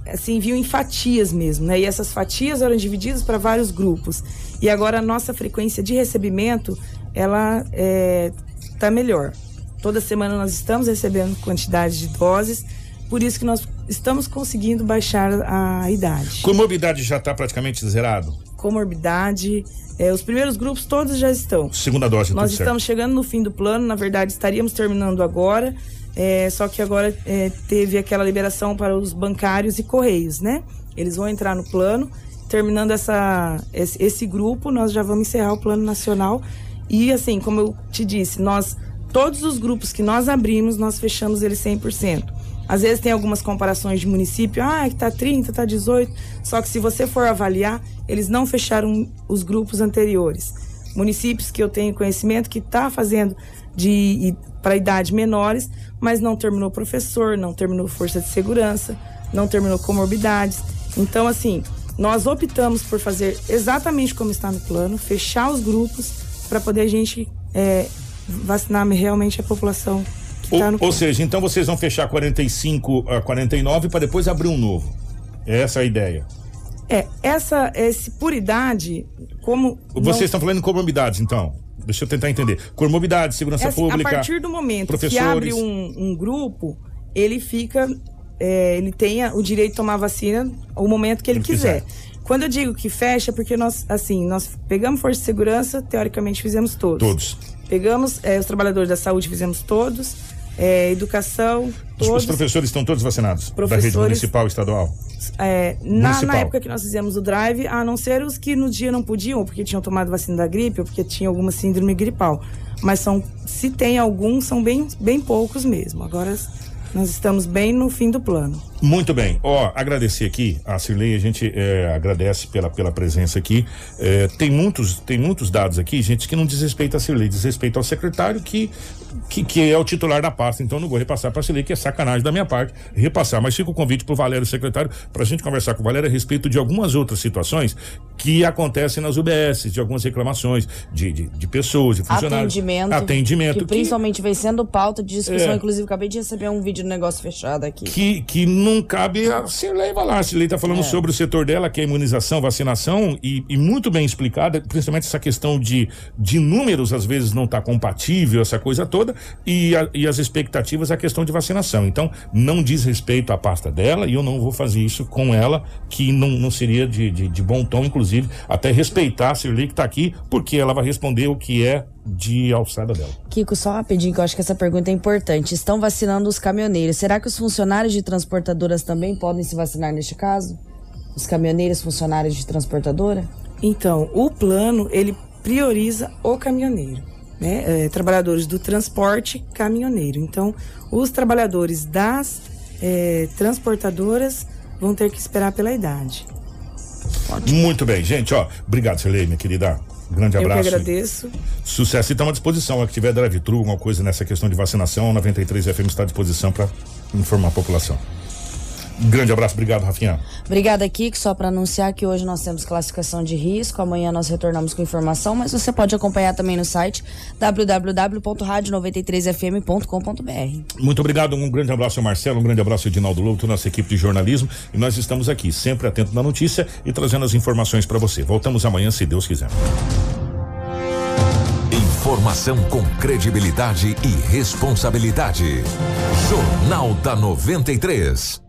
assim, vinham em fatias mesmo, né? E essas fatias eram divididas para vários grupos. E agora a nossa frequência de recebimento, ela está melhor. Toda semana nós estamos recebendo quantidade de doses, por isso que nós estamos conseguindo baixar a idade. Comorbidade já está praticamente zerado? Comorbidade, é, os primeiros grupos todos já estão. Segunda dose, Nós estamos chegando no fim do plano, na verdade estaríamos terminando agora, é, só que agora é, teve aquela liberação para os bancários e correios, né? Eles vão entrar no plano. Terminando essa, esse, esse grupo, nós já vamos encerrar o plano nacional. E assim, como eu te disse, nós todos os grupos que nós abrimos, nós fechamos eles 100%. Às vezes tem algumas comparações de município, ah, que tá 30, tá 18. Só que se você for avaliar, eles não fecharam os grupos anteriores. Municípios que eu tenho conhecimento que tá fazendo de para idade menores, mas não terminou professor, não terminou força de segurança, não terminou comorbidades. Então, assim, nós optamos por fazer exatamente como está no plano, fechar os grupos para poder a gente é, vacinar realmente a população que está no Ou, ou seja, então vocês vão fechar 45 a 49 para depois abrir um novo. Essa é a ideia. É, essa, esse por idade, como. Vocês estão falando em comorbidades, então. Deixa eu tentar entender. Comorbidade, segurança É assim, pública. A partir do momento que professores. abre um, um grupo, ele fica. é, ele tem a- o direito de tomar vacina o momento que ele, Ele quiser. quiser. Quando eu digo que fecha, é porque nós, assim, nós pegamos força de segurança, teoricamente fizemos todos. Todos. Pegamos é, os trabalhadores da saúde, fizemos todos. É, educação, Os, todos. os professores estão todos vacinados? Da rede Professores- municipal e estadual? É, na, Municipal. na época que nós fizemos o drive, a não ser os que no dia não podiam, ou porque tinham tomado vacina da gripe, ou porque tinham alguma síndrome gripal. Mas são, se tem alguns, são bem, bem poucos mesmo. Agora nós estamos bem no fim do plano. Muito bem. Ó, agradecer aqui a Cirlei, a gente é, agradece pela, pela presença aqui. É, tem, muitos, tem muitos dados aqui, gente, que não diz respeito a Cirlei, diz respeito ao secretário que, que, que é o titular da pasta. Então não vou repassar para a Cirlei, que é sacanagem da minha parte repassar. Mas fica o convite para o Valério, secretário, para a gente conversar com o Valério a respeito de algumas outras situações que acontecem nas UBS, de algumas reclamações de, de, de pessoas, de funcionários. Atendimento. Atendimento. Que principalmente vem sendo pauta de discussão. É. Inclusive, acabei de receber um vídeo do negócio fechado aqui. que, que não cabe a Cirlei falar. A Cirlei está falando é. sobre o setor dela, que é imunização, vacinação, e, e, muito bem explicada, principalmente essa questão de, de números, às vezes não está compatível, essa coisa toda, e, a, e as expectativas, a questão de vacinação. Então, não diz respeito à pasta dela, e eu não vou fazer isso com ela, que não, não seria de, de, de bom tom, inclusive, até respeitar a Cirlei que está aqui, porque ela vai responder o que é de alçada dela. Kiko, só rapidinho, que eu acho que essa pergunta é importante. Estão vacinando os caminhoneiros. Será que os funcionários de transportadoras também podem se vacinar neste caso? Os caminhoneiros funcionários de transportadora? Então, o plano, ele prioriza o caminhoneiro. Né? É, trabalhadores do transporte caminhoneiro. Então, os trabalhadores das é, transportadoras vão ter que esperar pela idade. Ótimo. Muito bem, gente, ó. Obrigado, Celei, minha querida. Grande abraço. Eu que agradeço. Sucesso. E estamos à disposição. Se tiver drive-thru, alguma coisa nessa questão de vacinação, 93 FM está à disposição para informar a população. Grande abraço, obrigado, Rafinha. Obrigada, Kiko. Só para anunciar que hoje nós temos classificação de risco. Amanhã nós retornamos com informação, mas você pode acompanhar também no site www.radio93fm.com.br. Muito obrigado, um grande abraço ao Marcelo, um grande abraço ao Edinaldo Louto, nossa equipe de jornalismo. E nós estamos aqui, sempre atento na notícia e trazendo as informações para você. Voltamos amanhã, se Deus quiser. Informação com credibilidade e responsabilidade. Jornal da 93.